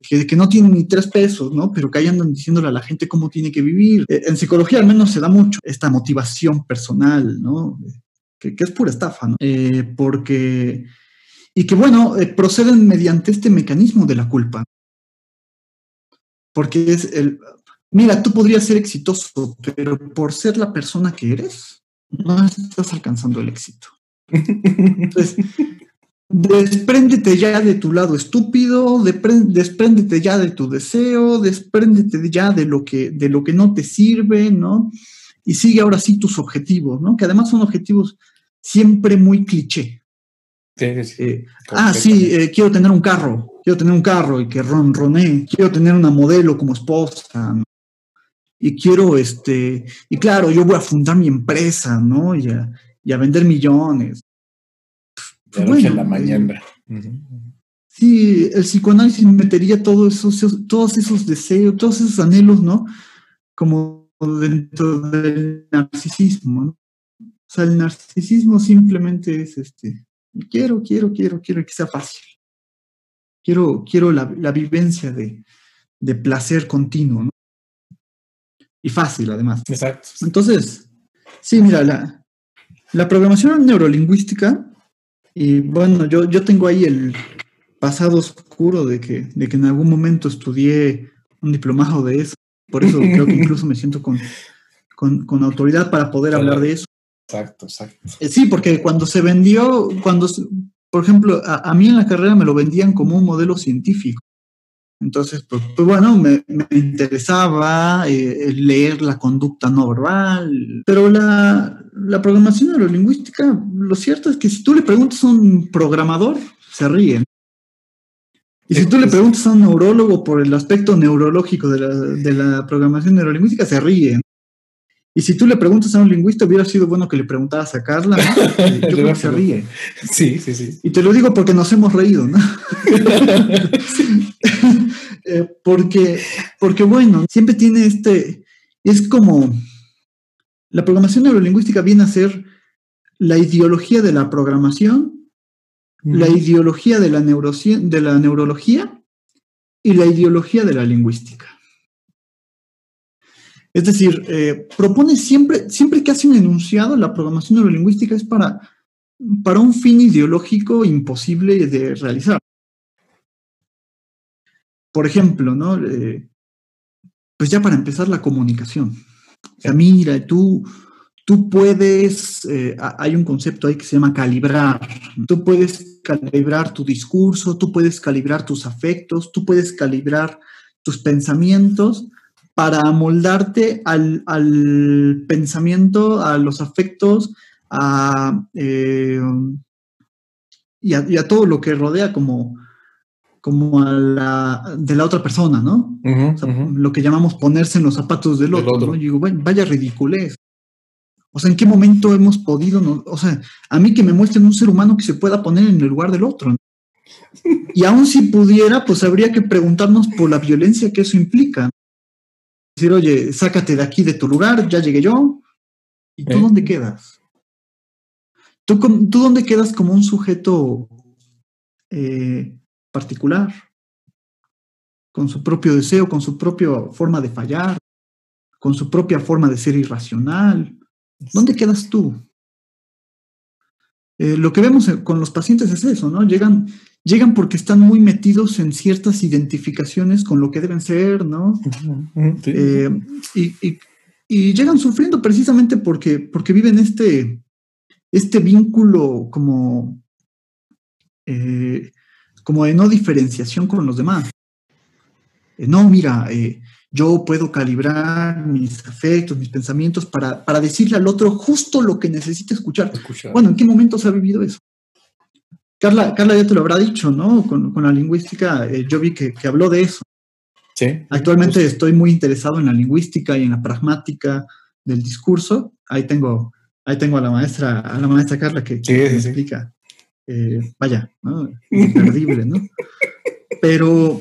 Que, que, no tienen ni tres pesos, ¿no? Pero que ahí andan diciéndole a la gente cómo tiene que vivir. en psicología al menos se da mucho esta motivación personal, ¿no? Que, que es pura estafa, ¿no? porque y que, bueno, eh, proceden mediante este mecanismo de la culpa. Porque es el, mira, tú podrías ser exitoso, pero por ser la persona que eres, no estás alcanzando el éxito. Entonces, despréndete ya de tu lado estúpido, despréndete ya de tu deseo, despréndete ya de lo que, de lo que no te sirve, ¿no? Y sigue ahora sí tus objetivos, ¿no? Que además son objetivos siempre muy cliché. Eh, ah, sí, eh, quiero tener un carro, quiero tener un carro y que ronroné, quiero tener una modelo como esposa, y quiero, este, y claro, yo voy a fundar mi empresa, ¿no? Y a, vender millones. De noche en la mañana. Sí, el psicoanálisis metería todos esos, todos esos deseos, todos esos anhelos, ¿no? Como dentro del narcisismo, ¿no? O sea, el narcisismo simplemente es este, Quiero, quiero, quiero, quiero que sea fácil. Quiero, quiero la, vivencia de, placer continuo, ¿no? Y fácil, además. Exacto. Entonces, sí, mira, la, la programación neurolingüística, y bueno, yo, yo tengo ahí el pasado oscuro de que, de que en algún momento estudié un diplomado de eso. Por eso creo que incluso me siento con, con autoridad para poder hablar de eso. Exacto, exacto. Eh, sí, porque cuando se vendió, cuando, por ejemplo, a, mí en la carrera me lo vendían como un modelo científico. Entonces, pues, pues bueno, me, interesaba eh, leer la conducta no verbal, pero la, la programación neurolingüística, lo cierto es que si tú le preguntas a un programador, se ríen. Y si tú le preguntas a un neurólogo por el aspecto neurológico de la, de la programación neurolingüística, se ríen. Y si tú le preguntas a un lingüista, hubiera sido bueno que le preguntaras a Carla, ¿no? Yo creo que se ríe. Sí, sí, sí. Y te lo digo porque nos hemos reído, ¿no? Eh, porque, porque, bueno, siempre tiene este, es como, la programación neurolingüística viene a ser la ideología de la programación, la ideología de la, de la neurología y la ideología de la lingüística. Es decir, eh, propone siempre, siempre que hace un enunciado, la programación neurolingüística es para, para un fin ideológico imposible de realizar. Por ejemplo, ¿no? Eh, pues ya para empezar la comunicación. O mira, tú, tú puedes, eh, hay un concepto ahí que se llama calibrar. Tú puedes calibrar tu discurso, tú puedes calibrar tus afectos, tú puedes calibrar tus pensamientos para amoldarte al, pensamiento, a los afectos, a, eh, y, a, todo lo que rodea como, como a la, de la otra persona, ¿no? Lo que llamamos ponerse en los zapatos del otro, ¿no? Y digo, vaya ridiculez. O sea, ¿en qué momento hemos podido, o sea, a mí que me muestren un ser humano que se pueda poner en el lugar del otro? Y aún si pudiera, pues habría que preguntarnos por la violencia que eso implica. Decir, oye, sácate de aquí, de tu lugar, ya llegué yo. ¿Y tú dónde quedas? ¿Tú, ¿Tú, dónde quedas como un sujeto eh, particular? Con su propio deseo, con su propia forma de fallar, con su propia forma de ser irracional. ¿Dónde quedas tú? Eh, lo que vemos con los pacientes es eso, ¿no? Llegan, llegan porque están muy metidos en ciertas identificaciones con lo que deben ser, ¿no? Eh, y, llegan sufriendo precisamente porque, porque viven este, este vínculo como, eh, como de no diferenciación con los demás. no, mira, yo puedo calibrar mis afectos, mis pensamientos para, decirle al otro justo lo que necesita escuchar. Bueno, ¿en qué momento se ha vivido eso? Carla, Carla ya te lo habrá dicho, ¿no? Con, la lingüística, eh, yo vi que, habló de eso. Sí. Actualmente estoy muy interesado en la lingüística y en la pragmática del discurso. Ahí tengo, ahí tengo a la maestra, a la maestra Carla que, me explica. Eh, vaya, ¿no? Imperdible, ¿no? Pero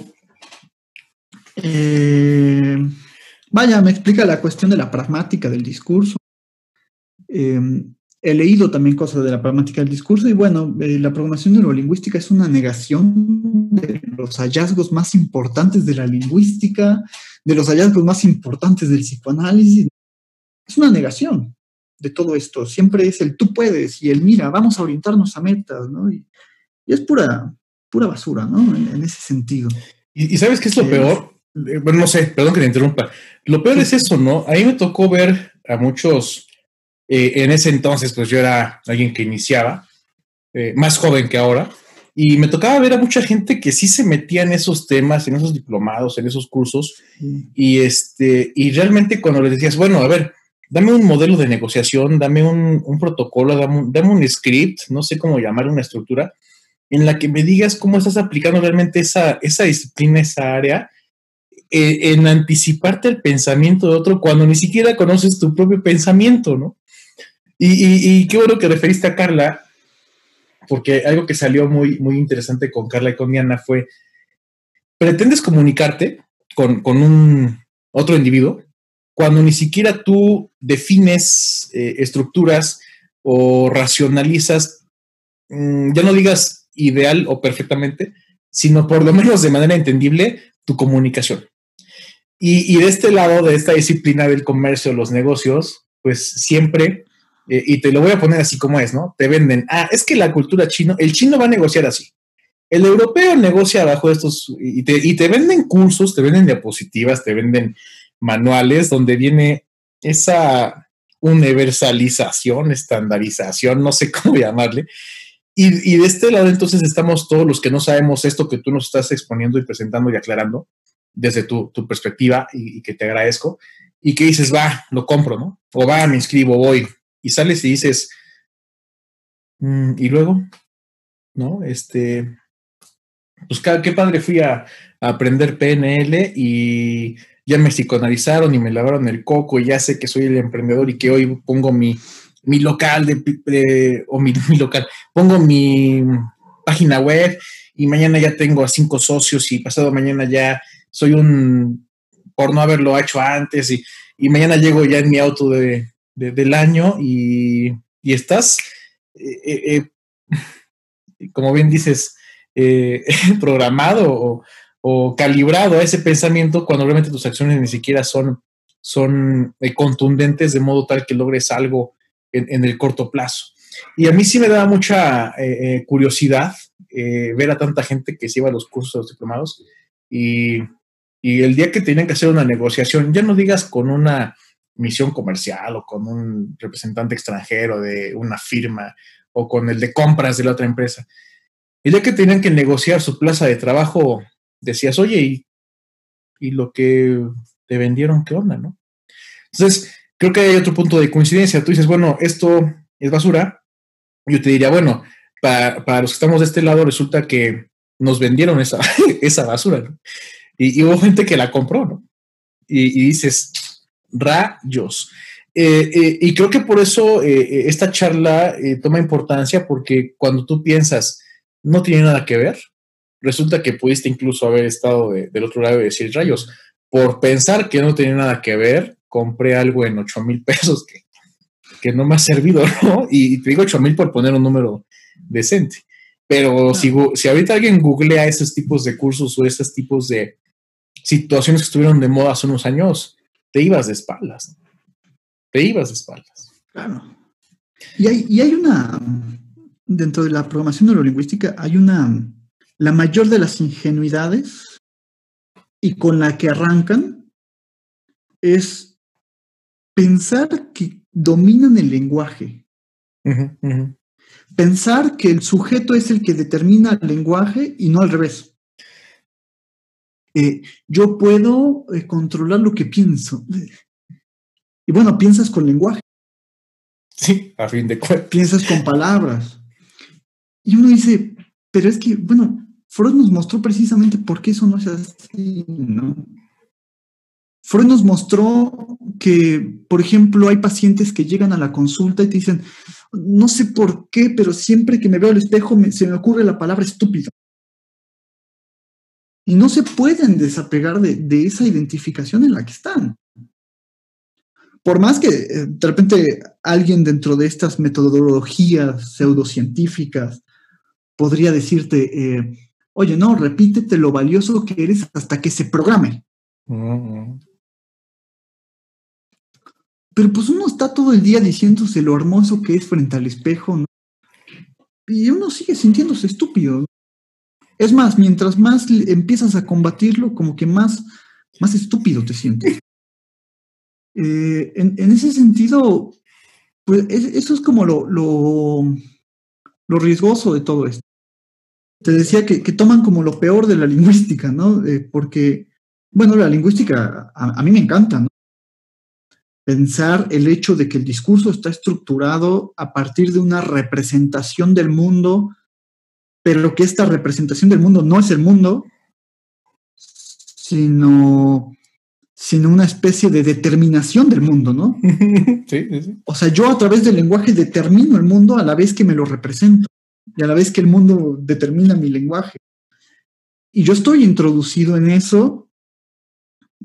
eh, vaya, me explica la cuestión de la pragmática del discurso. Eh, he leído también cosas de la pragmática del discurso y bueno, eh, la programación neurolingüística es una negación de los hallazgos más importantes de la lingüística, de los hallazgos más importantes del psicoanálisis. Es una negación de todo esto. Siempre es el tú puedes y el mira, vamos a orientarnos a metas, ¿no? Y, es pura, pura basura, ¿no? En, ese sentido. ¿Y, ¿Y, sabes qué es lo peor? Eh, bueno, no sé, perdón que te interrumpa. Lo peor es eso, ¿no? A mí me tocó ver a muchos, eh, en ese entonces, pues yo era alguien que iniciaba, eh, más joven que ahora, y me tocaba ver a mucha gente que sí se metía en esos temas, en esos diplomados, en esos cursos, y, este, y realmente cuando les decías, bueno, a ver, dame un modelo de negociación, dame un, protocolo, dame un, dame un, script, no sé cómo llamar una estructura, en la que me digas cómo estás aplicando realmente esa, esa disciplina, esa área, eh, en anticiparte el pensamiento de otro cuando ni siquiera conoces tu propio pensamiento, ¿no? Y, qué bueno que referiste a Carla, porque algo que salió muy, muy interesante con Carla y con Diana fue, pretendes comunicarte con, un otro individuo cuando ni siquiera tú defines eh, estructuras o racionalizas, mm, ya no digas ideal o perfectamente, sino por lo menos de manera entendible tu comunicación. Y, de este lado, de esta disciplina del comercio, los negocios, pues siempre, eh, y te lo voy a poner así como es, ¿no? Te venden, ah, es que la cultura chino, el chino va a negociar así. El europeo negocia bajo estos, y te, y te venden cursos, te venden diapositivas, te venden manuales donde viene esa universalización, estandarización, no sé cómo llamarle. Y, y, de este lado entonces estamos todos los que no sabemos esto que tú nos estás exponiendo y presentando y aclarando, desde tu, perspectiva y, que te agradezco, y que dices, va, lo compro, ¿no? O va, me inscribo, voy, y sales y dices, mm, y luego, ¿no? Este, pues qué padre fui a, aprender PNL y ya me psicoanalizaron y me lavaron el coco y ya sé que soy el emprendedor y que hoy pongo mi, mi local de, o mi, mi, local, pongo mi página web y mañana ya tengo a cinco socios y pasado mañana ya soy un, por no haberlo hecho antes y, mañana llego ya en mi auto de, del año y, estás, eh, eh, eh, como bien dices, programado o, calibrado a ese pensamiento cuando realmente tus acciones ni siquiera son, son contundentes de modo tal que logres algo en, el corto plazo. Y a mí sí me da mucha curiosidad ver a tanta gente que se iba a los cursos de los diplomados y y el día que tenían que hacer una negociación, ya no digas con una misión comercial o con un representante extranjero de una firma o con el de compras de la otra empresa. El día que tenían que negociar su plaza de trabajo, decías, oye, ¿y, y lo que te vendieron, qué onda, no? Entonces, creo que hay otro punto de coincidencia. Tú dices, bueno, esto es basura. Yo te diría, bueno, para, para los que estamos de este lado, resulta que nos vendieron esa, esa basura, ¿no? Y, hubo gente que la compró, ¿no? Y, dices, rayos. Eh, eh, y creo que por eso eh, esta charla toma importancia porque cuando tú piensas, no tiene nada que ver, resulta que pudiste incluso haber estado del otro lado y decir, rayos, por pensar que no tenía nada que ver, compré algo en 8 mil pesos que, que, no me ha servido, ¿no? Y te digo 8 mil por poner un número decente. Pero si, si ahorita alguien googlea esos tipos de cursos o esos tipos de situaciones que estuvieron de moda hace unos años, te ibas de espaldas. Te ibas de espaldas. Claro. Y hay, y hay una, dentro de la programación neurolingüística, hay una, la mayor de las ingenuidades y con la que arrancan es pensar que dominan el lenguaje. Pensar que el sujeto es el que determina el lenguaje y no al revés. Eh, yo puedo eh, controlar lo que pienso. Y bueno, piensas con lenguaje. Sí, a fin de cuentas. Piensas con palabras. Y uno dice, pero es que, bueno, Freud nos mostró precisamente por qué eso no es así, ¿no? Freud nos mostró que, por ejemplo, hay pacientes que llegan a la consulta y te dicen, no sé por qué, pero siempre que me veo al espejo se me ocurre la palabra estúpido. Y no se pueden desapegar de, de esa identificación en la que están. Por más que eh, de repente alguien dentro de estas metodologías pseudocientíficas podría decirte, eh, oye, no, repítete lo valioso que eres hasta que se programe. Pero pues uno está todo el día diciéndose lo hermoso que es frente al espejo, ¿no? Y uno sigue sintiéndose estúpido. Es más, mientras más empiezas a combatirlo, como que más, más estúpido te sientes. Eh, en, ese sentido, pues eso es como lo, lo, lo riesgoso de todo esto te decía que, toman como lo peor de la lingüística, ¿no? Porque, bueno, la lingüística a, mí me encanta, ¿no? Pensar el hecho de que el discurso está estructurado a partir de una representación del mundo, pero que esta representación del mundo no es el mundo, sino, sino una especie de determinación del mundo, ¿no? Sí, sí, sí. O sea, yo a través del lenguaje determino el mundo a la vez que me lo represento y a la vez que el mundo determina mi lenguaje. Y yo estoy introducido en eso,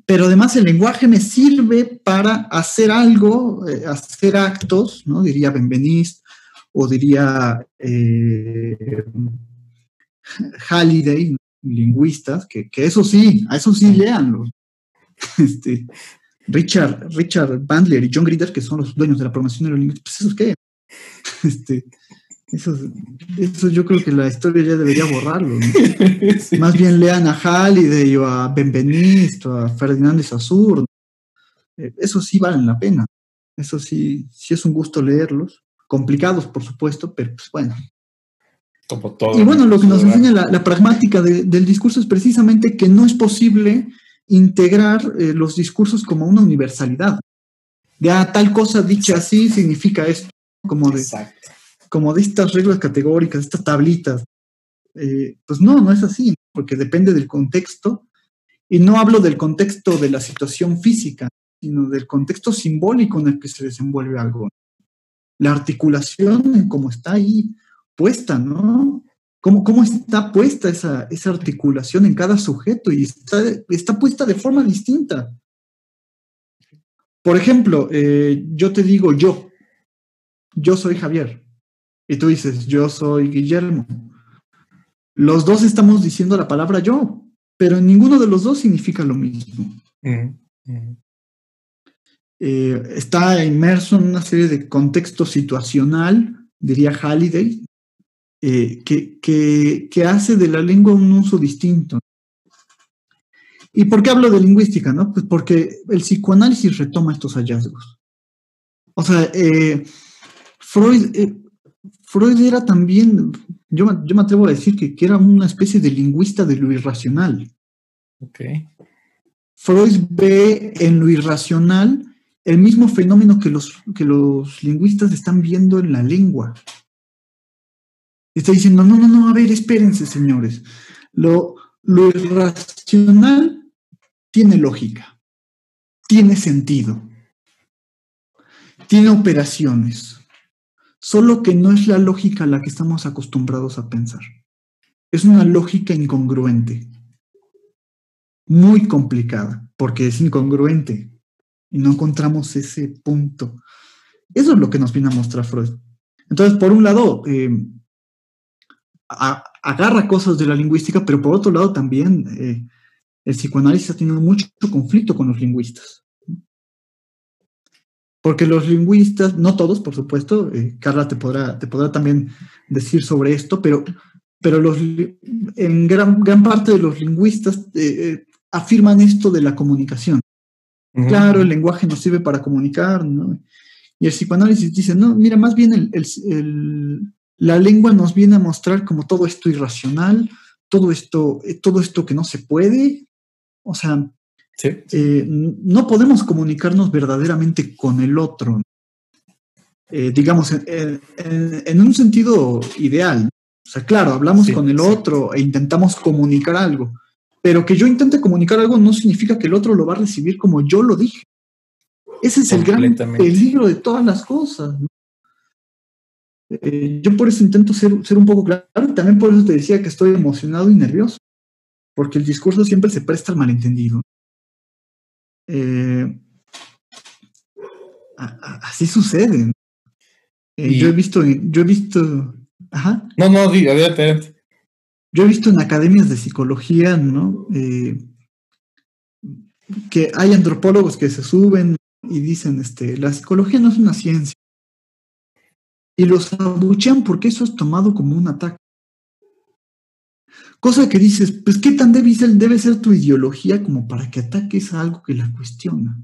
pero además el lenguaje me sirve para hacer algo, eh, hacer actos, ¿no? Diría Benveniste o diría eh, Halliday, lingüistas, que, eso sí, a eso sí leanlo. Este, Richard, Richard Bandler y John Grider, que son los dueños de la programación neurolingüística, pues eso qué. Este, eso, eso yo creo que la historia ya debería borrarlo. Más bien lean a Halliday o a Benveniste o a Ferdinand de Saussure. Eh, eso sí valen la pena. Eso sí, sí es un gusto leerlos. Complicados, por supuesto, pero pues bueno. Y bueno, lo que nos enseña la, pragmática del discurso es precisamente que no es posible integrar eh, los discursos como una universalidad. Ya tal cosa dicha así significa esto, como de, Exacto como de estas reglas categóricas, estas tablitas. Eh, pues no, no es así, porque depende del contexto. Y no hablo del contexto de la situación física, sino del contexto simbólico en el que se desenvuelve algo. La articulación en cómo está ahí puesta, ¿no? ¿Cómo, cómo está puesta esa, esa, articulación en cada sujeto? Y está, está puesta de forma distinta. Por ejemplo, eh, yo te digo yo, yo soy Javier y tú dices, yo soy Guillermo. Los dos estamos diciendo la palabra yo, pero ninguno de los dos significa lo mismo. Eh, está inmerso en una serie de contexto situacional, diría Halliday, eh, que, que, hace de la lengua un uso distinto. ¿Y por qué hablo de lingüística? No? Pues porque el psicoanálisis retoma estos hallazgos. O sea, eh, Freud Freud era también, yo, yo me atrevo a decir que, era una especie de lingüista de lo irracional. Okay. Freud ve en lo irracional el mismo fenómeno que los, que los lingüistas están viendo en la lengua. Está diciendo, no, no, no, a ver, espérense, señores. Lo, lo irracional tiene lógica, tiene sentido, tiene operaciones, solo que no es la lógica a la que estamos acostumbrados a pensar. Es una lógica incongruente, muy complicada, porque es incongruente y no encontramos ese punto. Eso es lo que nos viene a mostrar Freud. Entonces, por un lado, eh, agarra cosas de la lingüística, pero por otro lado también eh, el psicoanálisis ha tenido mucho conflicto con los lingüistas. Porque los lingüistas, no todos, por supuesto, eh, Carla te podrá, te podrá también decir sobre esto, pero, pero los, en gran, gran parte de los lingüistas afirman esto de la comunicación. Claro, el lenguaje nos sirve para comunicar, ¿no? Y el psicoanálisis dice, no, mira, más bien el, la lengua nos viene a mostrar como todo esto irracional, todo esto, eh, todo esto que no se puede. O sea, eh, no podemos comunicarnos verdaderamente con el otro. Eh, digamos, en, un sentido ideal. O sea, claro, hablamos con el otro e intentamos comunicar algo, pero que yo intente comunicar algo no significa que el otro lo va a recibir como yo lo dije. Ese es el gran peligro de todas las cosas. Eh, yo por eso intento ser, ser un poco claro y también por eso te decía que estoy emocionado y nervioso, porque el discurso siempre se presta al malentendido. Eh, así sucede. Eh, yo he visto, yo he visto, ajá. No, no, adelante, Yo he visto en academias de psicología, ¿no? que hay antropólogos que se suben y dicen, este, la psicología no es una ciencia. Y los abuchean porque eso es tomado como un ataque. Cosa que dices, pues qué tan débil debe ser tu ideología como para que ataques a algo que la cuestiona.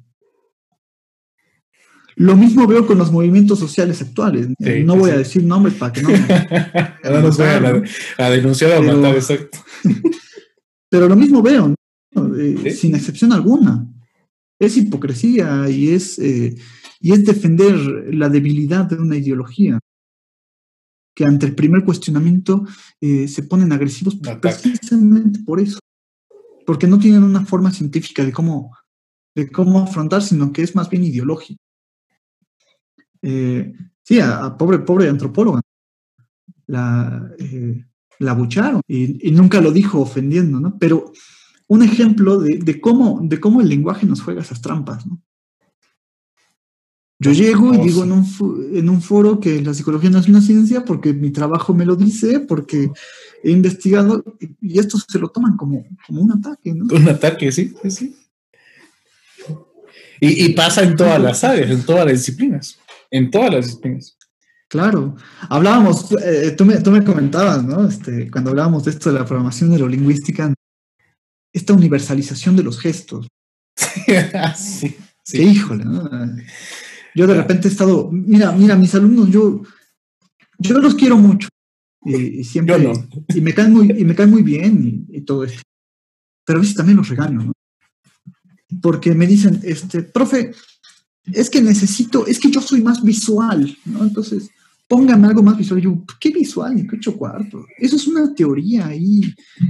Lo mismo veo con los movimientos sociales actuales. no voy a decir nombres para que no. no nos vayan a, denunciar o matar, exacto. pero lo mismo veo, eh, sin excepción alguna es hipocresía y es, eh, y es defender la debilidad de una ideología que ante el primer cuestionamiento eh, se ponen agresivos precisamente por eso, porque no tienen una forma científica de cómo, de cómo afrontar, sino que es más bien ideológico. Eh, sí, a, pobre, pobre antropóloga, la, la bucharon y, y, nunca lo dijo ofendiendo, ¿no? Pero un ejemplo de, cómo, de cómo el lenguaje nos juega esas trampas. ¿no? Yo llego y digo en un, en un foro que la psicología no es una ciencia porque mi trabajo me lo dice, porque he investigado y esto se lo toman como, como un ataque. ¿no? Un ataque, sí, sí. Y, pasa en todas las áreas, en todas las disciplinas, en todas las disciplinas. Claro, hablábamos, eh, tú, me, tú, me, comentabas, ¿no? Este, cuando hablábamos de esto de la programación neurolingüística, esta universalización de los gestos. sí, sí. híjole, ¿no? Yo de repente he estado, mira, mira, mis alumnos, yo, yo los quiero mucho. Y, siempre, y me caen muy, y me caen muy bien y, todo esto. Pero a veces también los regaño, ¿no? Porque me dicen, este, profe, es que necesito, es que yo soy más visual, ¿no? Entonces, póngame algo más visual. yo, ¿qué visual? Ni qué ocho cuartos. Eso es una teoría ahí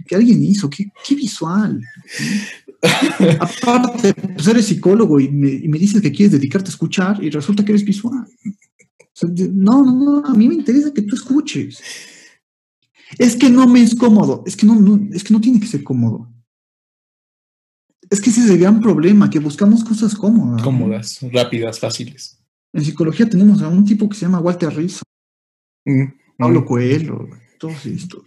que alguien hizo. ¿Qué, visual? Aparte, pues eres psicólogo y me, dices que quieres dedicarte a escuchar y resulta que eres visual. no, no, no, a mí me interesa que tú escuches. Es que no me es cómodo, es que no, es que no tiene que ser cómodo. Es que ese es el gran problema, que buscamos cosas cómodas. Cómodas, rápidas, fáciles. En psicología tenemos a un tipo que se llama Walter Rizzo, mm, Pablo mm. Coelho, todos estos,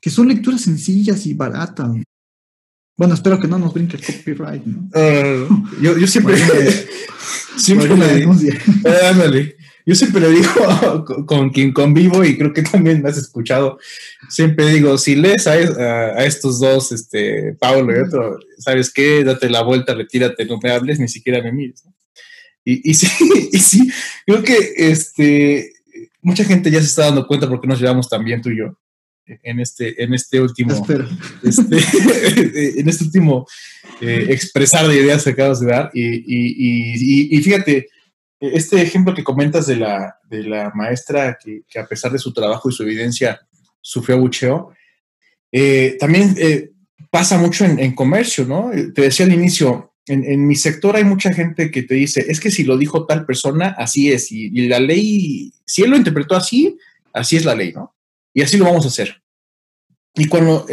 que son lecturas sencillas y baratas. Bueno, espero que no nos brinque el copyright, ¿no? Ah, yo, siempre, siempre le, yo siempre le digo con, quien convivo y creo que también me has escuchado, siempre digo, si lees a, a, estos dos, este, Pablo y otro, ¿sabes qué? Date la vuelta, retírate, no me hables, ni siquiera me mires. Y, sí, y sí, creo que este, mucha gente ya se está dando cuenta porque nos llevamos tan bien tú y yo en este, en este último, este, en este último eh, expresar de ideas que acabas de dar. Y, y, fíjate, este ejemplo que comentas de la, de la maestra que, a pesar de su trabajo y su evidencia sufrió abucheo, Eh, también eh, pasa mucho en, comercio, ¿no? Te decía al inicio, en, mi sector hay mucha gente que te dice, es que si lo dijo tal persona, así es, y, la ley, si él lo interpretó así, así es la ley, ¿no? Y así lo vamos a hacer. Y cuando,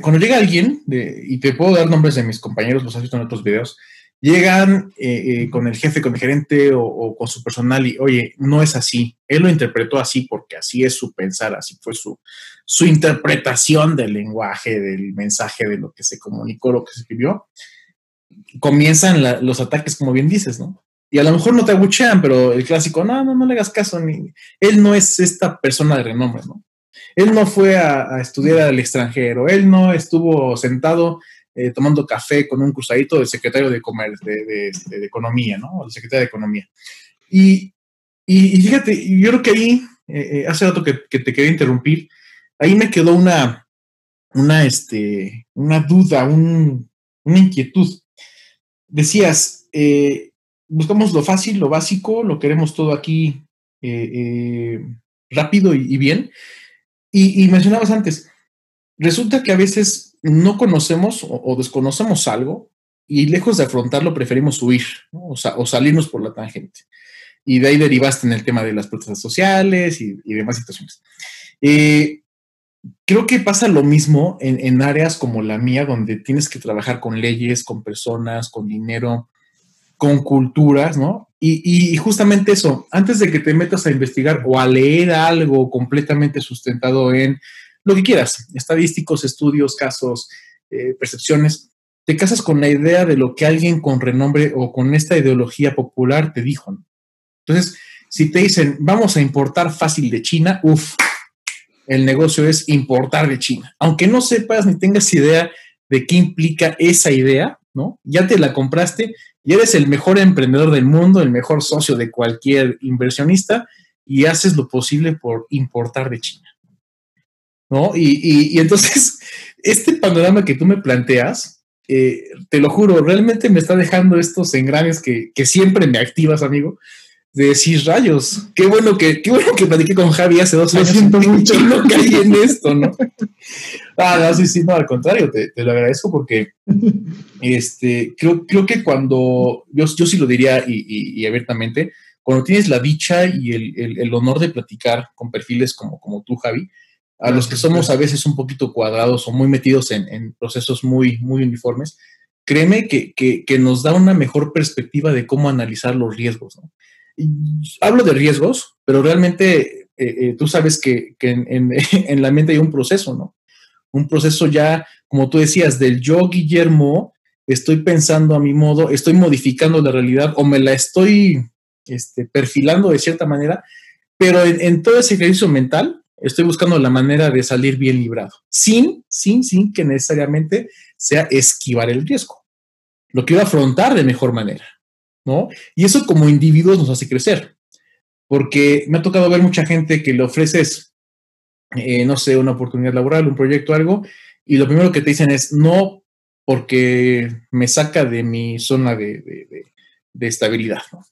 cuando llega alguien, y te puedo dar nombres de mis compañeros, los has visto en otros videos, llegan eh, eh, con el jefe, con el gerente o, con su personal y, oye, no es así. Él lo interpretó así porque así es su pensar, así fue su, su interpretación del lenguaje, del mensaje, de lo que se comunicó, lo que se escribió. Comienzan los ataques, como bien dices, ¿no? Y a lo mejor no te abuchean, pero el clásico, no, no, no le hagas caso. Ni, él no es esta persona de renombre, ¿no? Él no fue a, estudiar al extranjero, él no estuvo sentado eh, tomando café con un cruzadito del secretario de, Comer, de, Economía, ¿no? El secretario de Economía. Y, y, fíjate, yo creo que ahí, eh, eh, hace rato que, te quería interrumpir, ahí me quedó una, una, este, una duda, una inquietud. Decías, buscamos lo fácil, lo básico, lo queremos todo aquí rápido y, bien. Y, y, mencionabas antes, resulta que a veces no conocemos o, desconocemos algo y lejos de afrontarlo preferimos huir o, salirnos por la tangente. Y de ahí derivaste en el tema de las protestas sociales y, demás situaciones. Eh, creo que pasa lo mismo en, áreas como la mía, donde tienes que trabajar con leyes, con personas, con dinero, con culturas, ¿no? Y, justamente eso, antes de que te metas a investigar o a leer algo completamente sustentado en lo que quieras, estadísticos, estudios, casos, eh, percepciones, te casas con la idea de lo que alguien con renombre o con esta ideología popular te dijo. Entonces, si te dicen, vamos a importar fácil de China, uff, el negocio es importar de China. Aunque no sepas ni tengas idea de qué implica esa idea, ¿no? Ya te la compraste y eres el mejor emprendedor del mundo, el mejor socio de cualquier inversionista y haces lo posible por importar de China. ¿no? Y, entonces, este panorama que tú me planteas, eh, te lo juro, realmente me está dejando estos engranes que, siempre me activas, amigo, de decir rayos, qué bueno que, qué bueno que platiqué con Javi hace dos años. siento mucho. no caí en esto, ¿no? ah, no, sí, sí, no, al contrario, te, lo agradezco porque este, creo, creo que cuando, yo, yo sí lo diría y, abiertamente, cuando tienes la dicha y el, honor de platicar con perfiles como, como tú, Javi, a los que somos a veces un poquito cuadrados o muy metidos en, procesos muy, muy uniformes, créeme que, nos da una mejor perspectiva de cómo analizar los riesgos. Hablo de riesgos, pero realmente eh, eh, tú sabes que, en, la mente hay un proceso, ¿no? Un proceso ya, como tú decías, del yo, Guillermo, estoy pensando a mi modo, estoy modificando la realidad o me la estoy este, perfilando de cierta manera, pero en todo ese ejercicio mental, estoy buscando la manera de salir bien librado, sin, sin, sin que necesariamente sea esquivar el riesgo. Lo quiero afrontar de mejor manera, ¿no? Y eso como individuos nos hace crecer, porque me ha tocado ver mucha gente que le ofreces, eh, no sé, una oportunidad laboral, un proyecto, algo, y lo primero que te dicen es no porque me saca de mi zona de, de estabilidad, ¿no?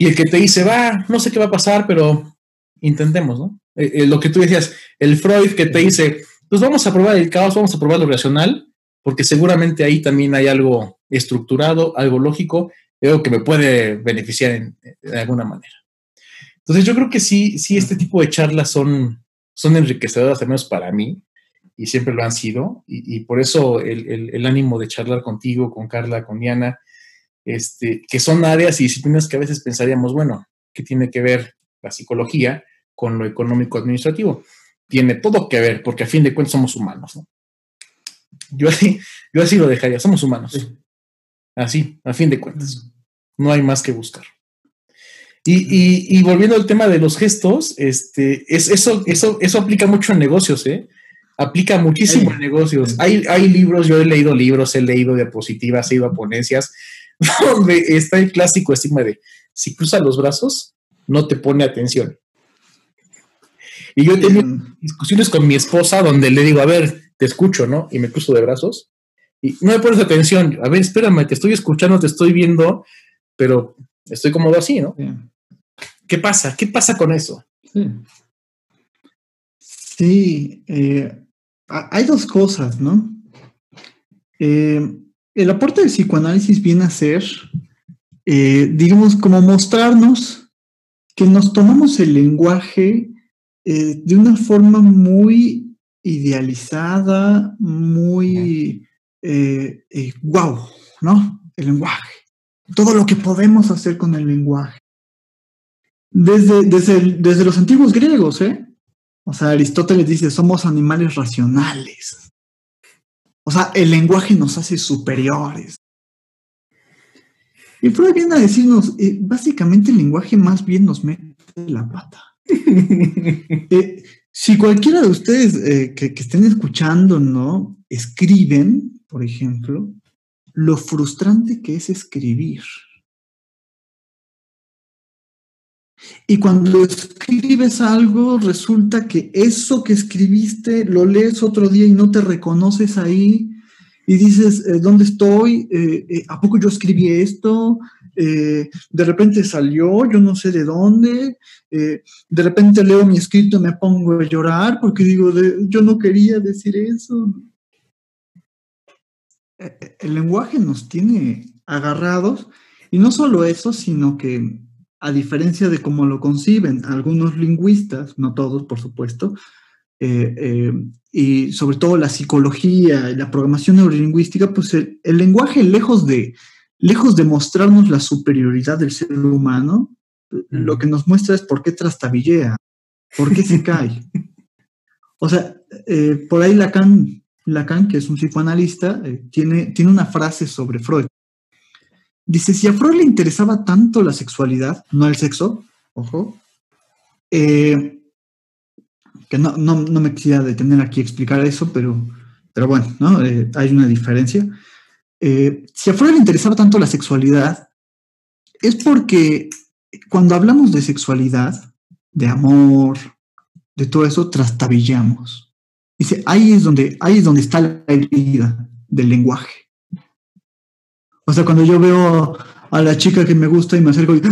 Y el que te dice, va, no sé qué va a pasar, pero intentemos, ¿no? Eh, eh, lo que tú decías, el Freud que te dice, pues vamos a probar el caos, vamos a probar lo racional, porque seguramente ahí también hay algo estructurado, algo lógico, algo que me puede beneficiar de alguna manera. Entonces yo creo que sí, sí, este tipo de charlas son, son enriquecedoras, al menos para mí, y siempre lo han sido, y, por eso el, ánimo de charlar contigo, con Carla, con Diana, este, que son áreas y disciplinas que a veces pensaríamos, bueno, ¿qué tiene que ver la psicología? con lo económico administrativo. Tiene todo que ver, porque a fin de cuentas somos humanos. Yo, así, yo así lo dejaría, somos humanos. Así, a fin de cuentas. No hay más que buscar. Y, volviendo al tema de los gestos, este, es, eso, eso, eso aplica mucho en negocios, ¿eh? Aplica muchísimo en negocios. Hay, hay libros, yo he leído libros, he leído diapositivas, he ido a ponencias, donde está el clásico estigma de si cruza los brazos, no te pone atención. Y yo he tenido discusiones con mi esposa donde le digo, a ver, te escucho, ¿no? Y me cruzo de brazos. Y no me pones atención. A ver, espérame, te estoy escuchando, te estoy viendo, pero estoy cómodo así, ¿no? ¿Qué pasa? ¿Qué pasa con eso? Sí. eh, hay dos cosas, ¿no? Eh, el aporte del psicoanálisis viene a ser, eh, digamos, como mostrarnos que nos tomamos el lenguaje eh, de una forma muy idealizada, muy wow, ¿no? El lenguaje. Todo lo que podemos hacer con el lenguaje. Desde, desde, desde los antiguos griegos, ¿eh? O sea, Aristóteles dice, somos animales racionales. O sea, el lenguaje nos hace superiores. Y Freud viene a decirnos, eh, básicamente el lenguaje más bien nos mete la pata. Eh, si cualquiera de ustedes eh, que, que, estén escuchando, ¿no? Escriben, por ejemplo, lo frustrante que es escribir. Y cuando escribes algo, resulta que eso que escribiste lo lees otro día y no te reconoces ahí y dices, eh, ¿dónde estoy? Eh, eh, ¿A poco yo escribí esto? de repente salió, yo no sé de dónde. de repente leo mi escrito y me pongo a llorar porque digo, yo no quería decir eso. El lenguaje nos tiene agarrados y no solo eso, sino que a diferencia de cómo lo conciben algunos lingüistas, no todos, por supuesto, eh, eh, y sobre todo la psicología y la programación neurolingüística, pues el, lenguaje, lejos de, lejos de mostrarnos la superioridad del ser humano, lo que nos muestra es por qué trastabillea, por qué se cae. o sea, eh, por ahí Lacan, Lacan, que es un psicoanalista, tiene, tiene una frase sobre Freud Dice, si a Freud le interesaba tanto la sexualidad, no el sexo, ojo, eh, que no, me quisiera detener aquí a explicar eso, pero, pero bueno, ¿no? Eh, hay una diferencia. Eh, si a Freud le interesaba tanto la sexualidad, es porque cuando hablamos de sexualidad, de amor, de todo eso, trastabillamos. Dice, ahí es donde, ahí es donde está la herida del lenguaje. O sea, cuando yo veo a la chica que me gusta y me acerco y...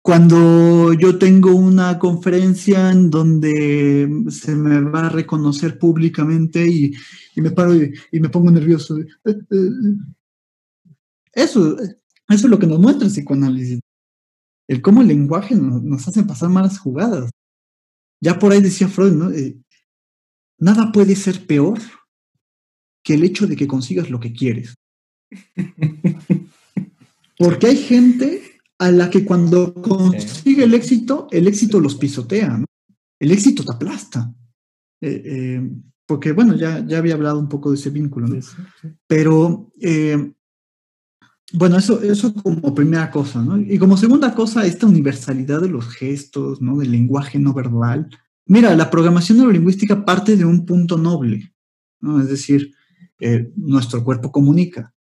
Cuando yo tengo una conferencia en donde se me va a reconocer públicamente y, me paro y, me pongo nervioso. Eso, eso es lo que nos muestra el psicoanálisis. El cómo el lenguaje nos, hace pasar malas jugadas. Ya por ahí decía Freud, ¿no? Eh, nada puede ser peor que el hecho de que consigas lo que quieres. Porque hay gente a la que cuando consigue el éxito, el éxito los pisotea, El éxito te aplasta. Eh, eh, porque, bueno, ya, ya había hablado un poco de ese vínculo, Pero, eh, bueno, eso, eso como primera cosa, ¿no? Y como segunda cosa, esta universalidad de los gestos, ¿no? Del lenguaje no verbal. Mira, la programación neurolingüística parte de un punto noble, ¿no? Es decir, nuestro cuerpo comunica.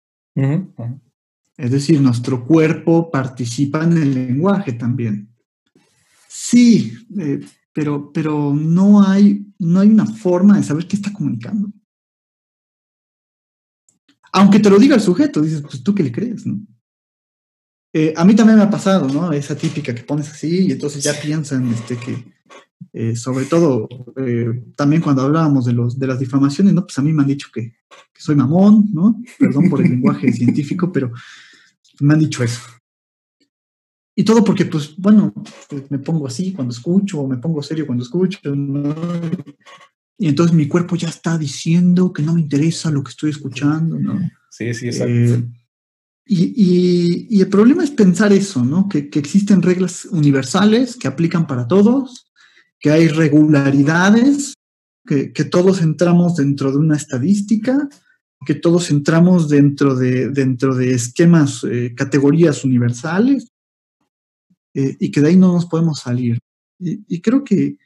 Es decir, nuestro cuerpo participa en el lenguaje también. Sí, eh, pero, pero no, hay, no hay una forma de saber qué está comunicando. Aunque te lo diga el sujeto, dices, pues tú qué le crees, ¿no? Eh, a mí también me ha pasado, ¿no? Esa típica que pones así y entonces ya piensan este, que, eh, sobre todo, eh, también cuando hablábamos de, los, de las difamaciones, ¿no? Pues a mí me han dicho que, soy mamón, ¿no? Perdón por el lenguaje científico, pero me han dicho eso. Y todo porque, pues, bueno, pues, me pongo así cuando escucho, o me pongo serio cuando escucho, ¿no? Y entonces mi cuerpo ya está diciendo que no me interesa lo que estoy escuchando, ¿no? Sí, sí, exacto. Eh, y, el problema es pensar eso, ¿no? Que, que, existen reglas universales que aplican para todos que hay regularidades, que, todos entramos dentro de una estadística, que todos entramos dentro de, dentro de esquemas, eh, categorías universales, eh, y que de ahí no nos podemos salir. Y, creo que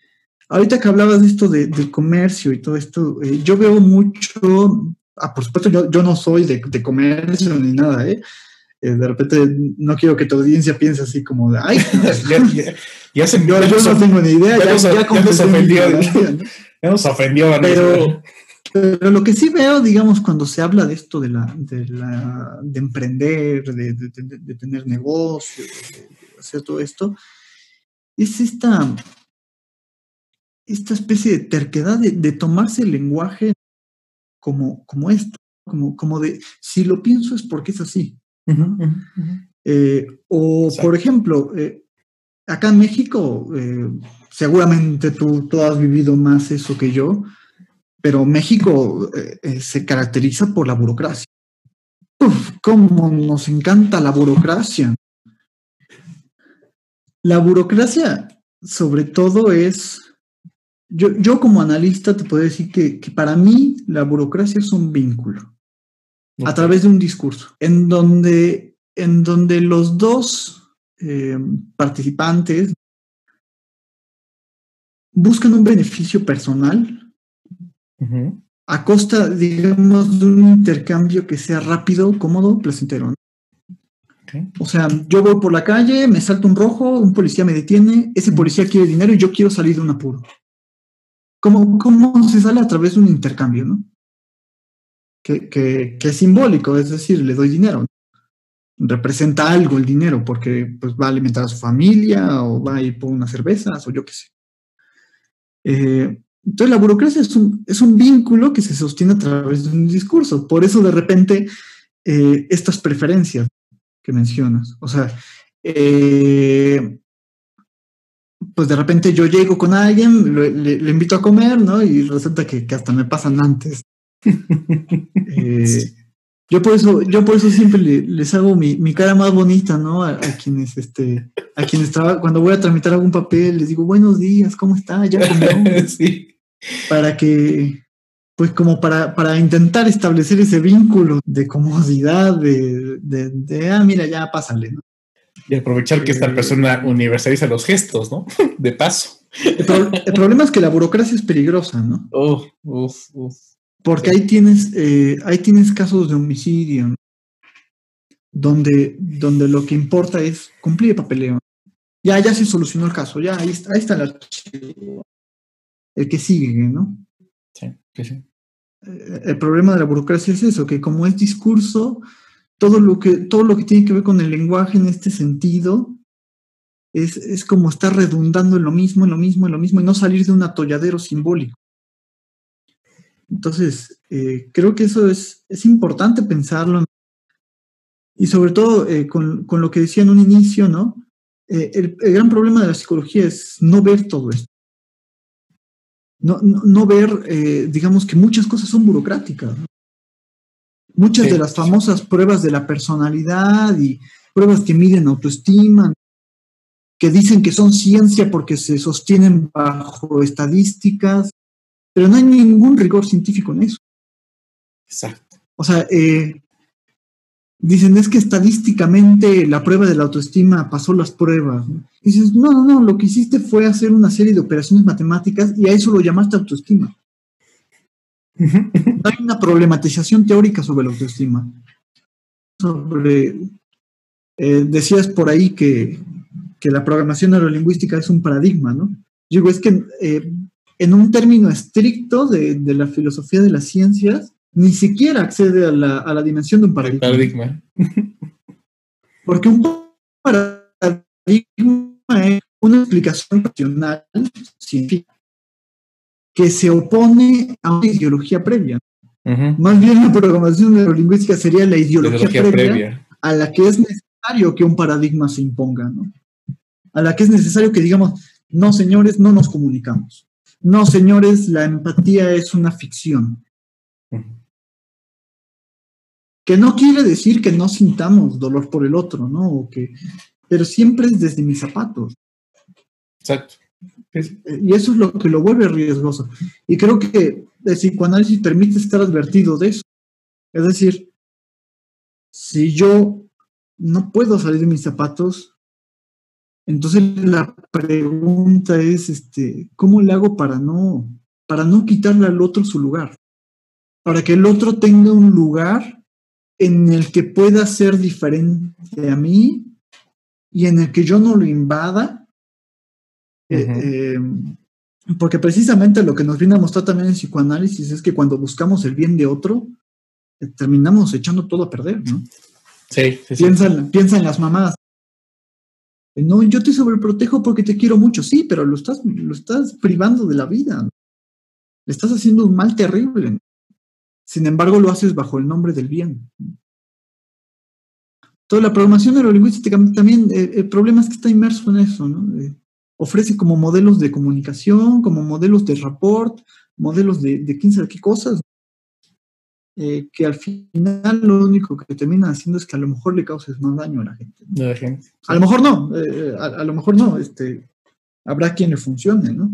ahorita que hablabas de esto del comercio y todo esto, eh, yo veo mucho, ah, por supuesto yo, yo no soy de, de comercio ni nada, ¿eh? Eh, de repente no quiero que tu audiencia piense así como de, ay, ya, se, yo, no tengo ni idea, ya, nos, ofendió, ya nos ofendió. Pero, pero lo que sí veo, digamos, cuando se habla de esto de, la, de, la, de emprender, de, de, tener negocio, de hacer todo esto, es esta, esta especie de terquedad de, tomarse el lenguaje como, como esto, como, como de, si lo pienso es porque es así. Eh, o, por ejemplo, eh, acá en México, eh, seguramente tú, tú, has vivido más eso que yo, pero México se caracteriza por la burocracia. Uf, cómo nos encanta la burocracia. La burocracia, sobre todo, es yo, como analista te puedo decir que, para mí la burocracia es un vínculo a través de un discurso en donde, en donde los dos eh, participantes buscan un beneficio personal a costa, digamos, de un intercambio que sea rápido, cómodo, placentero. O sea, yo voy por la calle, me salto un rojo, un policía me detiene, ese policía quiere dinero y yo quiero salir de un apuro. ¿Cómo, se sale a través de un intercambio, no? Que, es simbólico, es decir, le doy dinero. Representa algo el dinero porque pues, va a alimentar a su familia o va a ir por unas cervezas o yo qué sé. Eh, entonces la burocracia es un, es un, vínculo que se sostiene a través de un discurso. Por eso de repente eh, estas preferencias que mencionas. O sea, eh, pues de repente yo llego con alguien, le, invito a comer, ¿no? Y resulta que, hasta me pasan antes. Eh, yo por eso, yo por eso siempre les hago mi, cara más bonita, ¿no? A, quienes, este, a quienes trabajan, cuando voy a tramitar algún papel, les digo, buenos días, ¿cómo está? Ya sí. Para que, pues como para, para intentar establecer ese vínculo de comodidad, de, de, de ah, mira, ya pásale, ¿no? Y aprovechar que esta persona universaliza los gestos, ¿no? De paso. El, problema es que la burocracia es peligrosa, ¿no? Uf, uf, uf. Porque ahí tienes, eh, ahí tienes casos de homicidio, donde, donde lo que importa es cumplir el papeleo. Ya, ya se solucionó el caso, ya, ahí está, ahí está el archivo. El que sigue, ¿no? Sí, que sí. Eh, el problema de la burocracia es eso, que como es discurso, todo lo que, todo lo que tiene que ver con el lenguaje en este sentido es, como estar redundando en lo mismo, en lo mismo, en lo mismo, y no salir de un atolladero simbólico. Entonces, eh, creo que eso es, es importante pensarlo. Y sobre todo eh, con, lo que decía en un inicio, ¿no? Eh, el, gran problema de la psicología es no ver todo esto. No, no, ver, digamos, que muchas cosas son burocráticas. Muchas de las famosas pruebas de la personalidad y pruebas que miden autoestima, que dicen que son ciencia porque se sostienen bajo estadísticas, pero no hay ningún rigor científico en eso. Exacto. O sea, eh, dicen es que estadísticamente la prueba de la autoestima pasó las pruebas. Y dices, no, no, no, lo que hiciste fue hacer una serie de operaciones matemáticas y a eso lo llamaste autoestima. Hay una problematización teórica sobre la autoestima. Sobre, eh, decías por ahí que, la programación neurolingüística es un paradigma, ¿no? Digo, es que eh, en un término estricto de, la filosofía de las ciencias, ni siquiera accede a la, dimensión de un paradigma. Porque un paradigma es una explicación racional científica que se opone a una ideología previa. Más bien la programación neurolingüística sería la ideología, previa, a la que es necesario que un paradigma se imponga, ¿no? A la que es necesario que digamos, no señores, no nos comunicamos. No señores, la empatía es una ficción. Que no quiere decir que no sintamos dolor por el otro, ¿no? que, pero siempre es desde mis zapatos. Exacto y eso es lo que lo vuelve riesgoso. Y creo que el psicoanálisis permite estar advertido de eso. Es decir, si yo no puedo salir de mis zapatos, entonces la pregunta es, este, ¿cómo le hago para no, para no quitarle al otro su lugar? Para que el otro tenga un lugar en el que pueda ser diferente a mí y en el que yo no lo invada eh, eh, porque precisamente lo que nos viene a mostrar también el psicoanálisis es que cuando buscamos el bien de otro, eh, terminamos echando todo a perder, ¿no? Sí, piensa, en las mamadas. No, yo te sobreprotejo porque te quiero mucho, sí, pero lo estás, lo estás privando de la vida. Le estás haciendo un mal terrible. Sin embargo, lo haces bajo el nombre del bien. Toda la programación neurolingüística también, eh, el problema es que está inmerso en eso, ¿no? Eh, ofrece como modelos de comunicación, como modelos de rapport, modelos de, de quién sabe qué cosas, eh, que al final lo único que termina haciendo es que a lo mejor le causes más daño a la gente. A lo mejor no, a, lo mejor no, este, habrá quien le funcione, ¿no?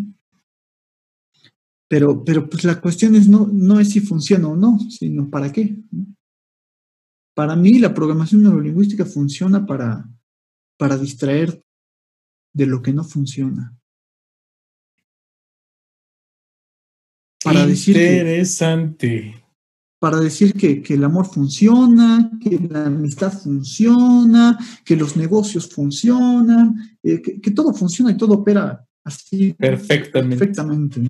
Pero, pero pues la cuestión es no, no es si funciona o no, sino para qué. Para mí la programación neurolingüística funciona para, para distraer de lo que no funciona. Para Interesante. para decir que, el amor funciona, que la amistad funciona, que los negocios funcionan, eh, que, todo funciona y todo opera así perfectamente. perfectamente.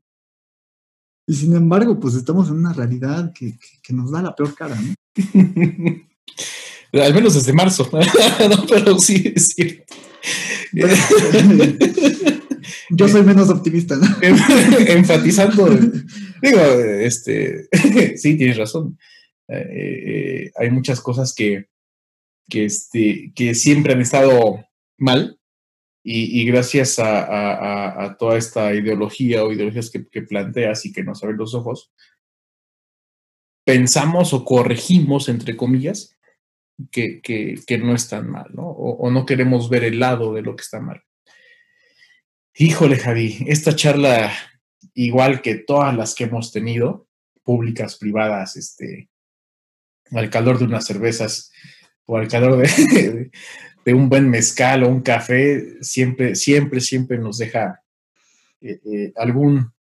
Y sin embargo, pues estamos en una realidad que, nos da la peor cara, ¿no? Al menos desde marzo, pero sí es cierto. Yo soy menos optimista, ¿no? Enfatizando, digo, este, sí, tienes razón. Eh, eh, hay muchas cosas que, que, este, que siempre han estado mal y, gracias a, toda esta ideología o ideologías que, planteas y que nos abren los ojos, pensamos o corregimos, entre comillas, que, que, no están mal, ¿no? O, no queremos ver el lado de lo que está mal. Híjole, Javi, esta charla, igual que todas las que hemos tenido, públicas, privadas, este, al calor de unas cervezas o al calor de, de un buen mezcal o un café siempre, siempre, siempre nos deja eh, eh, algún,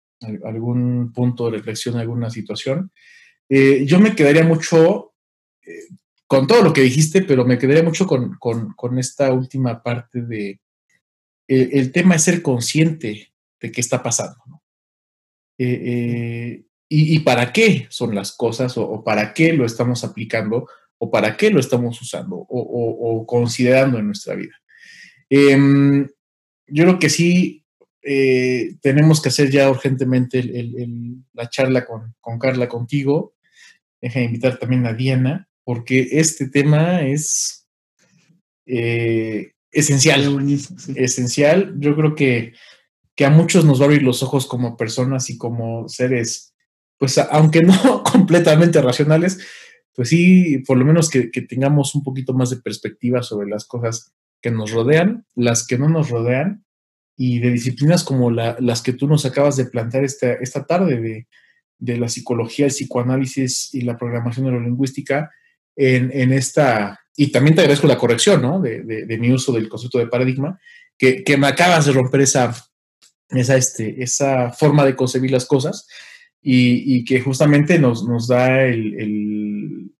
algún punto de reflexión, alguna situación. Eh, yo me quedaría mucho con todo lo que dijiste, pero me quedaría mucho con, esta última parte de el tema es ser consciente de qué está pasando. y, para qué son las cosas o para qué lo estamos aplicando o para qué lo estamos usando o, considerando en nuestra vida. Em, yo creo que sí eh, tenemos que hacer ya urgentemente la charla con, Carla contigo. Deja de invitar también a Diana, porque este tema es eh, esencial. Esencial. Yo creo que, que a muchos nos va a abrir los ojos como personas y como seres, pues aunque no completamente racionales, pues sí, por lo menos que, tengamos un poquito más de perspectiva sobre las cosas que nos rodean, las que no nos rodean, y de disciplinas como las que tú nos acabas de plantear esta, esta tarde, de, la psicología, el psicoanálisis y la programación neurolingüística, en, en esta, y también te agradezco la corrección, ¿no? De, mi uso del concepto de paradigma, que, me acabas de romper esa, esa, este, esa forma de concebir las cosas y, que justamente nos, nos da el,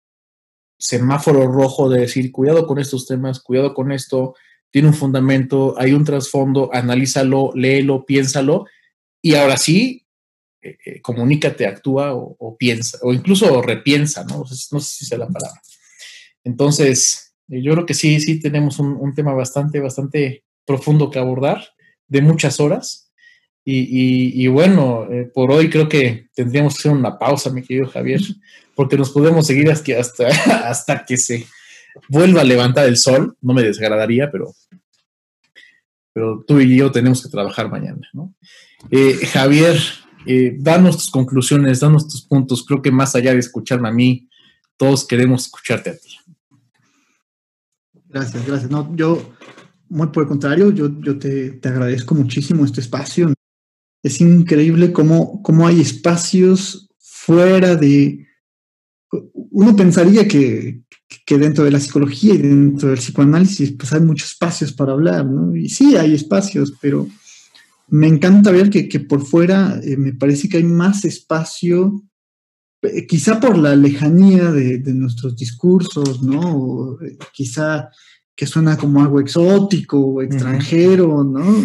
semáforo rojo de decir, cuidado con estos temas, cuidado con esto, tiene un fundamento, hay un trasfondo, analízalo, léelo, piénsalo, y ahora sí, eh, eh, comunícate, actúa o, piensa, o incluso repiensa, ¿no? No sé, si sea la palabra. Entonces, eh, yo creo que sí, sí tenemos un, un tema bastante, bastante profundo que abordar, de muchas horas, y, bueno, eh, por hoy creo que tendríamos que hacer una pausa, mi querido Javier, porque nos podemos seguir hasta, hasta, hasta que se vuelva a levantar el sol. No me desagradaría, pero, pero tú y yo tenemos que trabajar mañana. ¿no? Eh, Javier, eh, danos tus conclusiones, danos tus puntos. Creo que más allá de escucharme a mí, todos queremos escucharte a ti. Gracias, gracias. No, yo, muy por el contrario, yo, yo te, te agradezco muchísimo este espacio es increíble cómo, cómo hay espacios fuera de... Uno pensaría que, dentro de la psicología y dentro del psicoanálisis pues hay muchos espacios para hablar, ¿no? Y sí, hay espacios, pero me encanta ver que, por fuera eh, me parece que hay más espacio, eh, quizá por la lejanía de, nuestros discursos, ¿no? Eh, quizá que suena como algo exótico o extranjero, ¿no?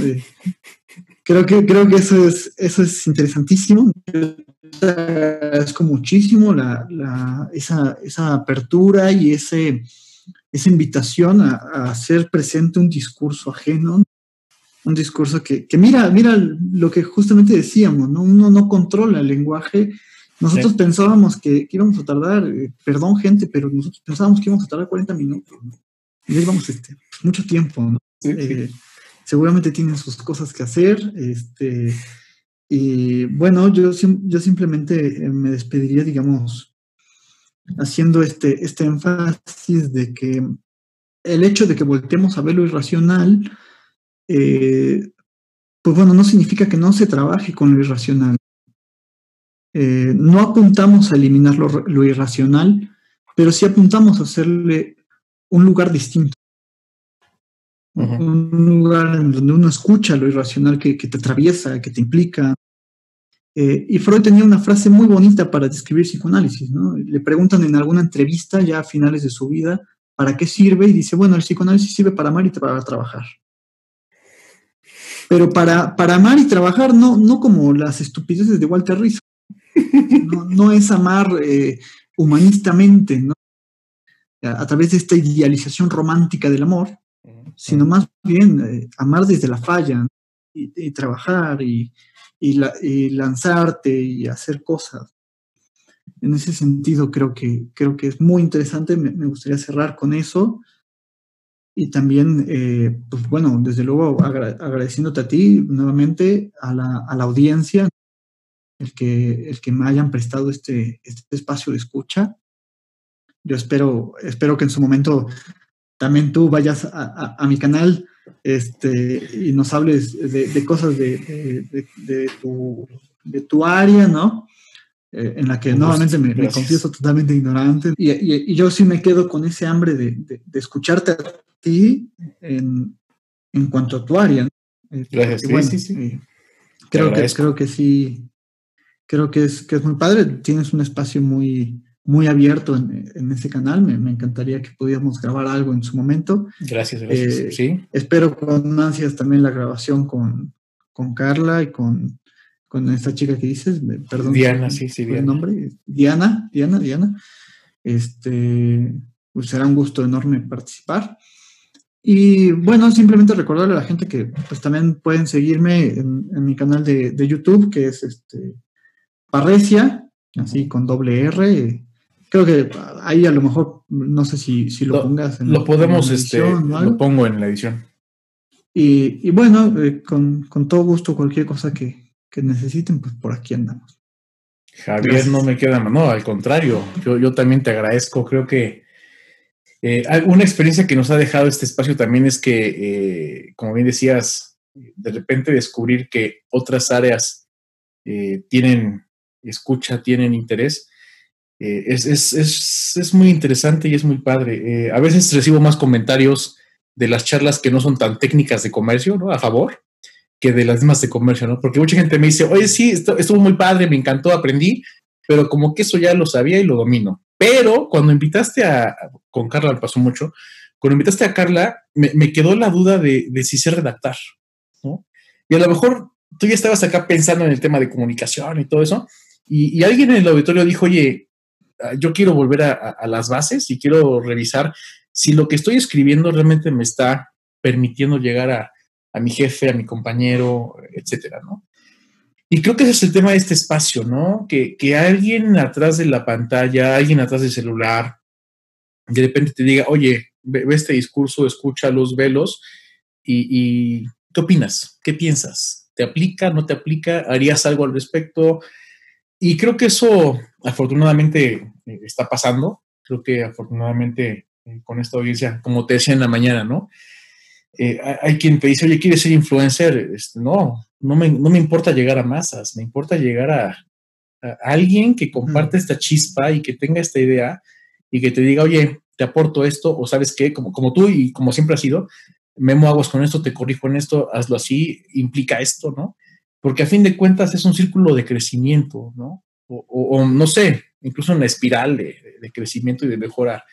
creo que, creo que eso es, eso es interesantísimo. Agradezco muchísimo la, esa, esa, apertura y ese, esa invitación a, hacer presente un discurso ajeno, un discurso que, mira, mira lo que justamente decíamos, ¿no? Uno no controla el lenguaje. Nosotros pensábamos que, íbamos a tardar, eh, perdón gente, pero nosotros pensábamos que íbamos a tardar 40 minutos, ¿no? Y ahí vamos este, pues, mucho tiempo, ¿no? Eh, seguramente tienen sus cosas que hacer, este, y bueno, yo, yo simplemente eh, me despediría, digamos, haciendo este, este énfasis de que el hecho de que volteemos a ver lo irracional, eh, pues bueno, no significa que no se trabaje con lo irracional. Eh, no apuntamos a eliminar lo, irracional, pero sí apuntamos a hacerle un lugar distinto. Un lugar en donde uno escucha lo irracional que, te atraviesa, que te implica. Eh, y Freud tenía una frase muy bonita para describir psicoanálisis. ¿no? Le preguntan en alguna entrevista, ya a finales de su vida, ¿para qué sirve? Y dice, bueno, el psicoanálisis sirve para amar y para trabajar. Pero para, para amar y trabajar, no, no como las estupideces de Walter Rizzo. No, es amar eh, humanistamente, ¿no? a través de esta idealización romántica del amor, sino más bien eh, amar desde la falla y, trabajar y, lanzarte y hacer cosas. En ese sentido creo que, creo que es muy interesante, me, gustaría cerrar con eso. Y también, eh, pues bueno, desde luego agradeciéndote a ti nuevamente, a la, a la audiencia, el que, el que me hayan prestado este, este espacio de escucha. Yo espero, espero que en su momento también tú vayas a, mi canal este, y nos hables de, cosas de, tu, de tu área, ¿no? Eh, en la que nuevamente me, confieso totalmente ignorante. Y, yo sí me quedo con ese hambre de, escucharte a ti en, cuanto a tu área. Eh, Gracias. sí, sí, eh, creo, que, creo que sí, creo que es, que es muy padre. Tienes un espacio muy, muy abierto en, ese canal. Me, encantaría que pudiéramos grabar algo en su momento. Gracias, gracias. Eh, sí. Espero con ansias también la grabación con, con Carla y con, con esta chica que dices, perdón. Diana, sí, sí, Diana. El nombre? Diana, Diana, Diana. Este, pues será un gusto enorme participar. Y bueno, simplemente recordarle a la gente que pues también pueden seguirme en, mi canal de, de, YouTube, que es este Parrecia, así con doble R, Creo que ahí a lo mejor, no sé si, si lo, pongas en Lo podemos, este, lo pongo en la edición. Y, bueno, eh, con, todo gusto, cualquier cosa que, necesiten, pues por aquí andamos. Javier, no me queda, no, al contrario, yo, yo también te agradezco, creo que eh, una experiencia que nos ha dejado este espacio también es que, eh, como bien decías, de repente descubrir que otras áreas tienen escucha, tienen interés, eh, es, es, es, es, muy interesante y es muy padre. Eh, a veces recibo más comentarios de las charlas que no son tan técnicas de comercio, ¿no? A favor, que de las demás de comercio, ¿no? Porque mucha gente me dice, oye, sí, esto, estuvo muy padre, me encantó, aprendí, pero como que eso ya lo sabía y lo domino. Pero cuando invitaste a, con Carla pasó mucho, cuando invitaste a Carla, me, me quedó la duda de, de, si sé redactar, ¿no? Y a lo mejor tú ya estabas acá pensando en el tema de comunicación y todo eso, y, y alguien en el auditorio dijo, oye, Ah, yo quiero volver a, las bases y quiero revisar si lo que estoy escribiendo realmente me está permitiendo llegar a, mi jefe, a mi compañero, etcétera, ¿no? Y creo que ese es el tema de este espacio, ¿no? Que, alguien atrás de la pantalla, alguien atrás del celular, de repente te diga, oye, ve, este discurso, escucha los velos y, y, ¿qué opinas? ¿Qué piensas? ¿Te aplica? ¿No te aplica? ¿Harías algo al respecto? Y creo que eso afortunadamente eh, está pasando. Creo que afortunadamente eh, con esta audiencia, como te decía en la mañana, ¿no? Eh, hay quien te dice, oye, ¿quieres ser influencer? Este, no, no me, no me, importa llegar a masas, me importa llegar a, alguien que comparte esta chispa y que tenga esta idea y que te diga, oye, te aporto esto, o sabes qué, como, como tú y como siempre ha sido, memo aguas con esto, te corrijo en esto, hazlo así, implica esto, ¿no? porque a fin de cuentas es un círculo de crecimiento, ¿no? O, no sé, incluso una espiral de, crecimiento y de mejora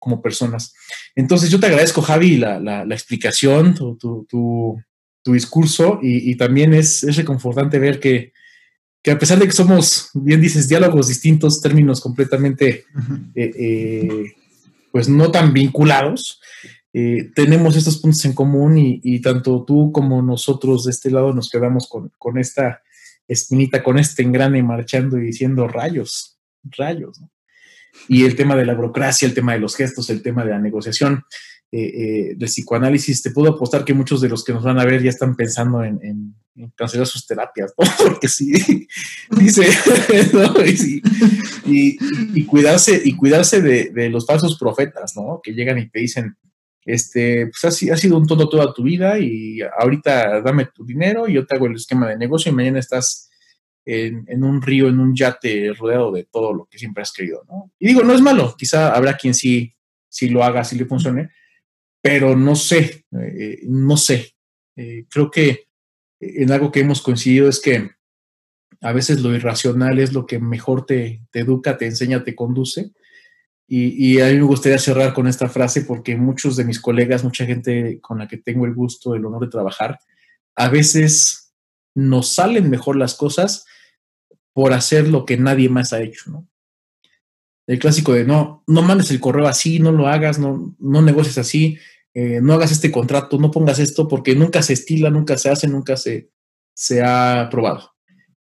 como personas. Entonces yo te agradezco, Javi, la, explicación, tu, discurso y, también es, reconfortante ver que, a pesar de que somos, bien dices, diálogos distintos, términos completamente eh, eh, pues no tan vinculados, eh, tenemos estos puntos en común y, tanto tú como nosotros de este lado nos quedamos con, con esta espinita, con este engrane marchando y diciendo rayos, rayos. ¿no? Y el tema de la burocracia, el tema de los gestos, el tema de la negociación, eh, eh, del psicoanálisis, te puedo apostar que muchos de los que nos van a ver ya están pensando en, cancelar sus terapias, ¿no? Porque sí, dice, y, cuidarse, y cuidarse de, los falsos profetas, ¿no? Que llegan y te dicen, este, pues has, sido un tonto toda tu vida y ahorita dame tu dinero y yo te hago el esquema de negocio y mañana estás en, en, un río, en un yate rodeado de todo lo que siempre has querido, ¿no? Y digo, no es malo, quizá habrá quien sí, sí lo haga, sí le funcione, pero no sé, eh, no sé. Eh, creo que en algo que hemos coincidido es que a veces lo irracional es lo que mejor te, educa, te enseña, te conduce. Y, y, a mí me gustaría cerrar con esta frase porque muchos de mis colegas, mucha gente con la que tengo el gusto, el honor de trabajar, a veces nos salen mejor las cosas por hacer lo que nadie más ha hecho, ¿no? el clásico de no, no mandes el correo así, no lo hagas, no, no negocies así, eh, no hagas este contrato, no pongas esto, porque nunca se estila, nunca se hace, nunca se, se ha probado.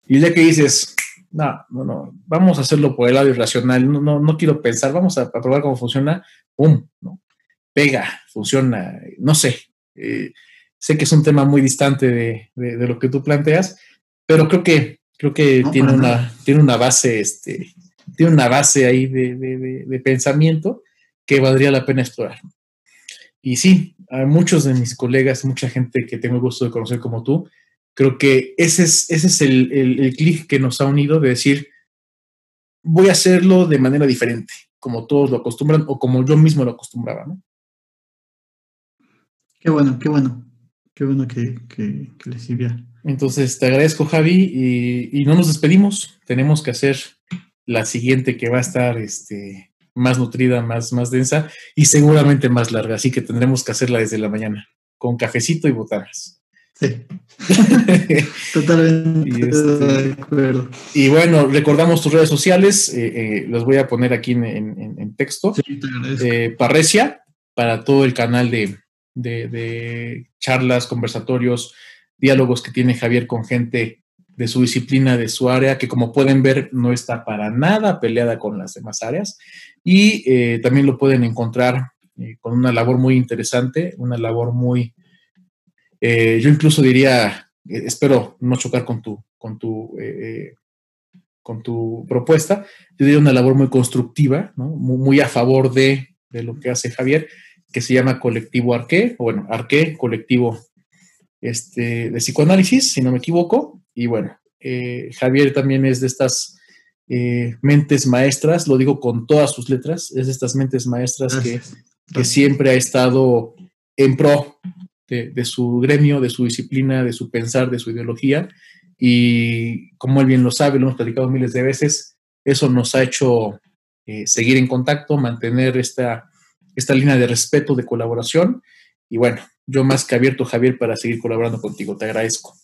Y ya que dices, no, no, no, vamos a hacerlo por el lado irracional, no, no, no quiero pensar, vamos a, probar cómo funciona, ¡pum! ¿no? Pega, funciona, no sé. Eh, sé que es un tema muy distante de, de, lo que tú planteas, pero creo que, creo que tiene, una, tiene una base este, tiene una base ahí de, pensamiento que valdría la pena explorar. Y sí, a muchos de mis colegas, mucha gente que tengo el gusto de conocer como tú, creo que ese es, ese es el, el, clic que nos ha unido de decir, voy a hacerlo de manera diferente, como todos lo acostumbran o como yo mismo lo acostumbraba, ¿no? Qué bueno, qué bueno, qué bueno que, que, que les sirviera. Entonces, te agradezco, Javi, y, y no nos despedimos. Tenemos que hacer la siguiente que va a estar este, más nutrida, más, más densa y seguramente más larga. Así que tendremos que hacerla desde la mañana, con cafecito y botanas. Sí. Totalmente y, este, de acuerdo. Y bueno, recordamos tus redes sociales, eh, eh, los voy a poner aquí en, texto. Sí, eh, Parrecia, para todo el canal de, de charlas, conversatorios, diálogos que tiene Javier con gente de su disciplina, de su área, que como pueden ver no está para nada peleada con las demás áreas. Y eh, también lo pueden encontrar eh, con una labor muy interesante, una labor muy, eh, yo incluso diría, espero no chocar con tu, con tu, con tu propuesta, yo diría una labor muy constructiva, muy, a favor de, de, lo que hace Javier, que se llama Colectivo Arqué, o bueno, Arqué, Colectivo este, de Psicoanálisis, si no me equivoco, y bueno, eh, Javier también es de estas eh, mentes maestras, lo digo con todas sus letras, es de estas mentes maestras que, siempre ha estado en pro de, su gremio, de su disciplina, de su pensar, de su ideología. Y como él bien lo sabe, lo hemos platicado miles de veces, eso nos ha hecho eh, seguir en contacto, mantener esta, esta línea de respeto, de colaboración. Y bueno, yo más que abierto, Javier, para seguir colaborando contigo. Te agradezco.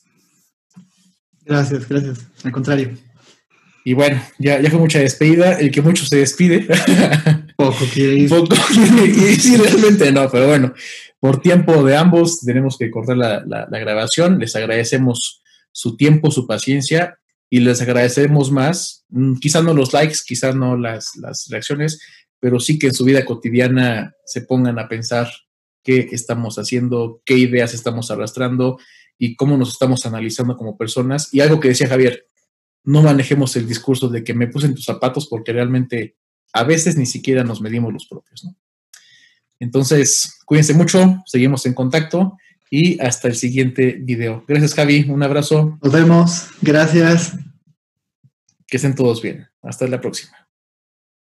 Gracias, gracias. Al contrario. Y bueno, ya, ya fue mucha despedida. El que mucho se despide. Poco quiere ir. Poco quiere ir. Sí, realmente no, pero bueno, por tiempo de ambos tenemos que cortar la, la, grabación. Les agradecemos su tiempo, su paciencia y les agradecemos más, mm, quizás no los likes, quizás no las, las reacciones, pero sí que en su vida cotidiana se pongan a pensar qué estamos haciendo, qué ideas estamos arrastrando y cómo nos estamos analizando como personas. Y algo que decía Javier, no manejemos el discurso de que me puse en tus zapatos porque realmente a veces ni siquiera nos medimos los propios. Entonces, cuídense mucho, seguimos en contacto y hasta el siguiente video. Gracias Javi, un abrazo. Nos vemos, gracias. Que estén todos bien. Hasta la próxima.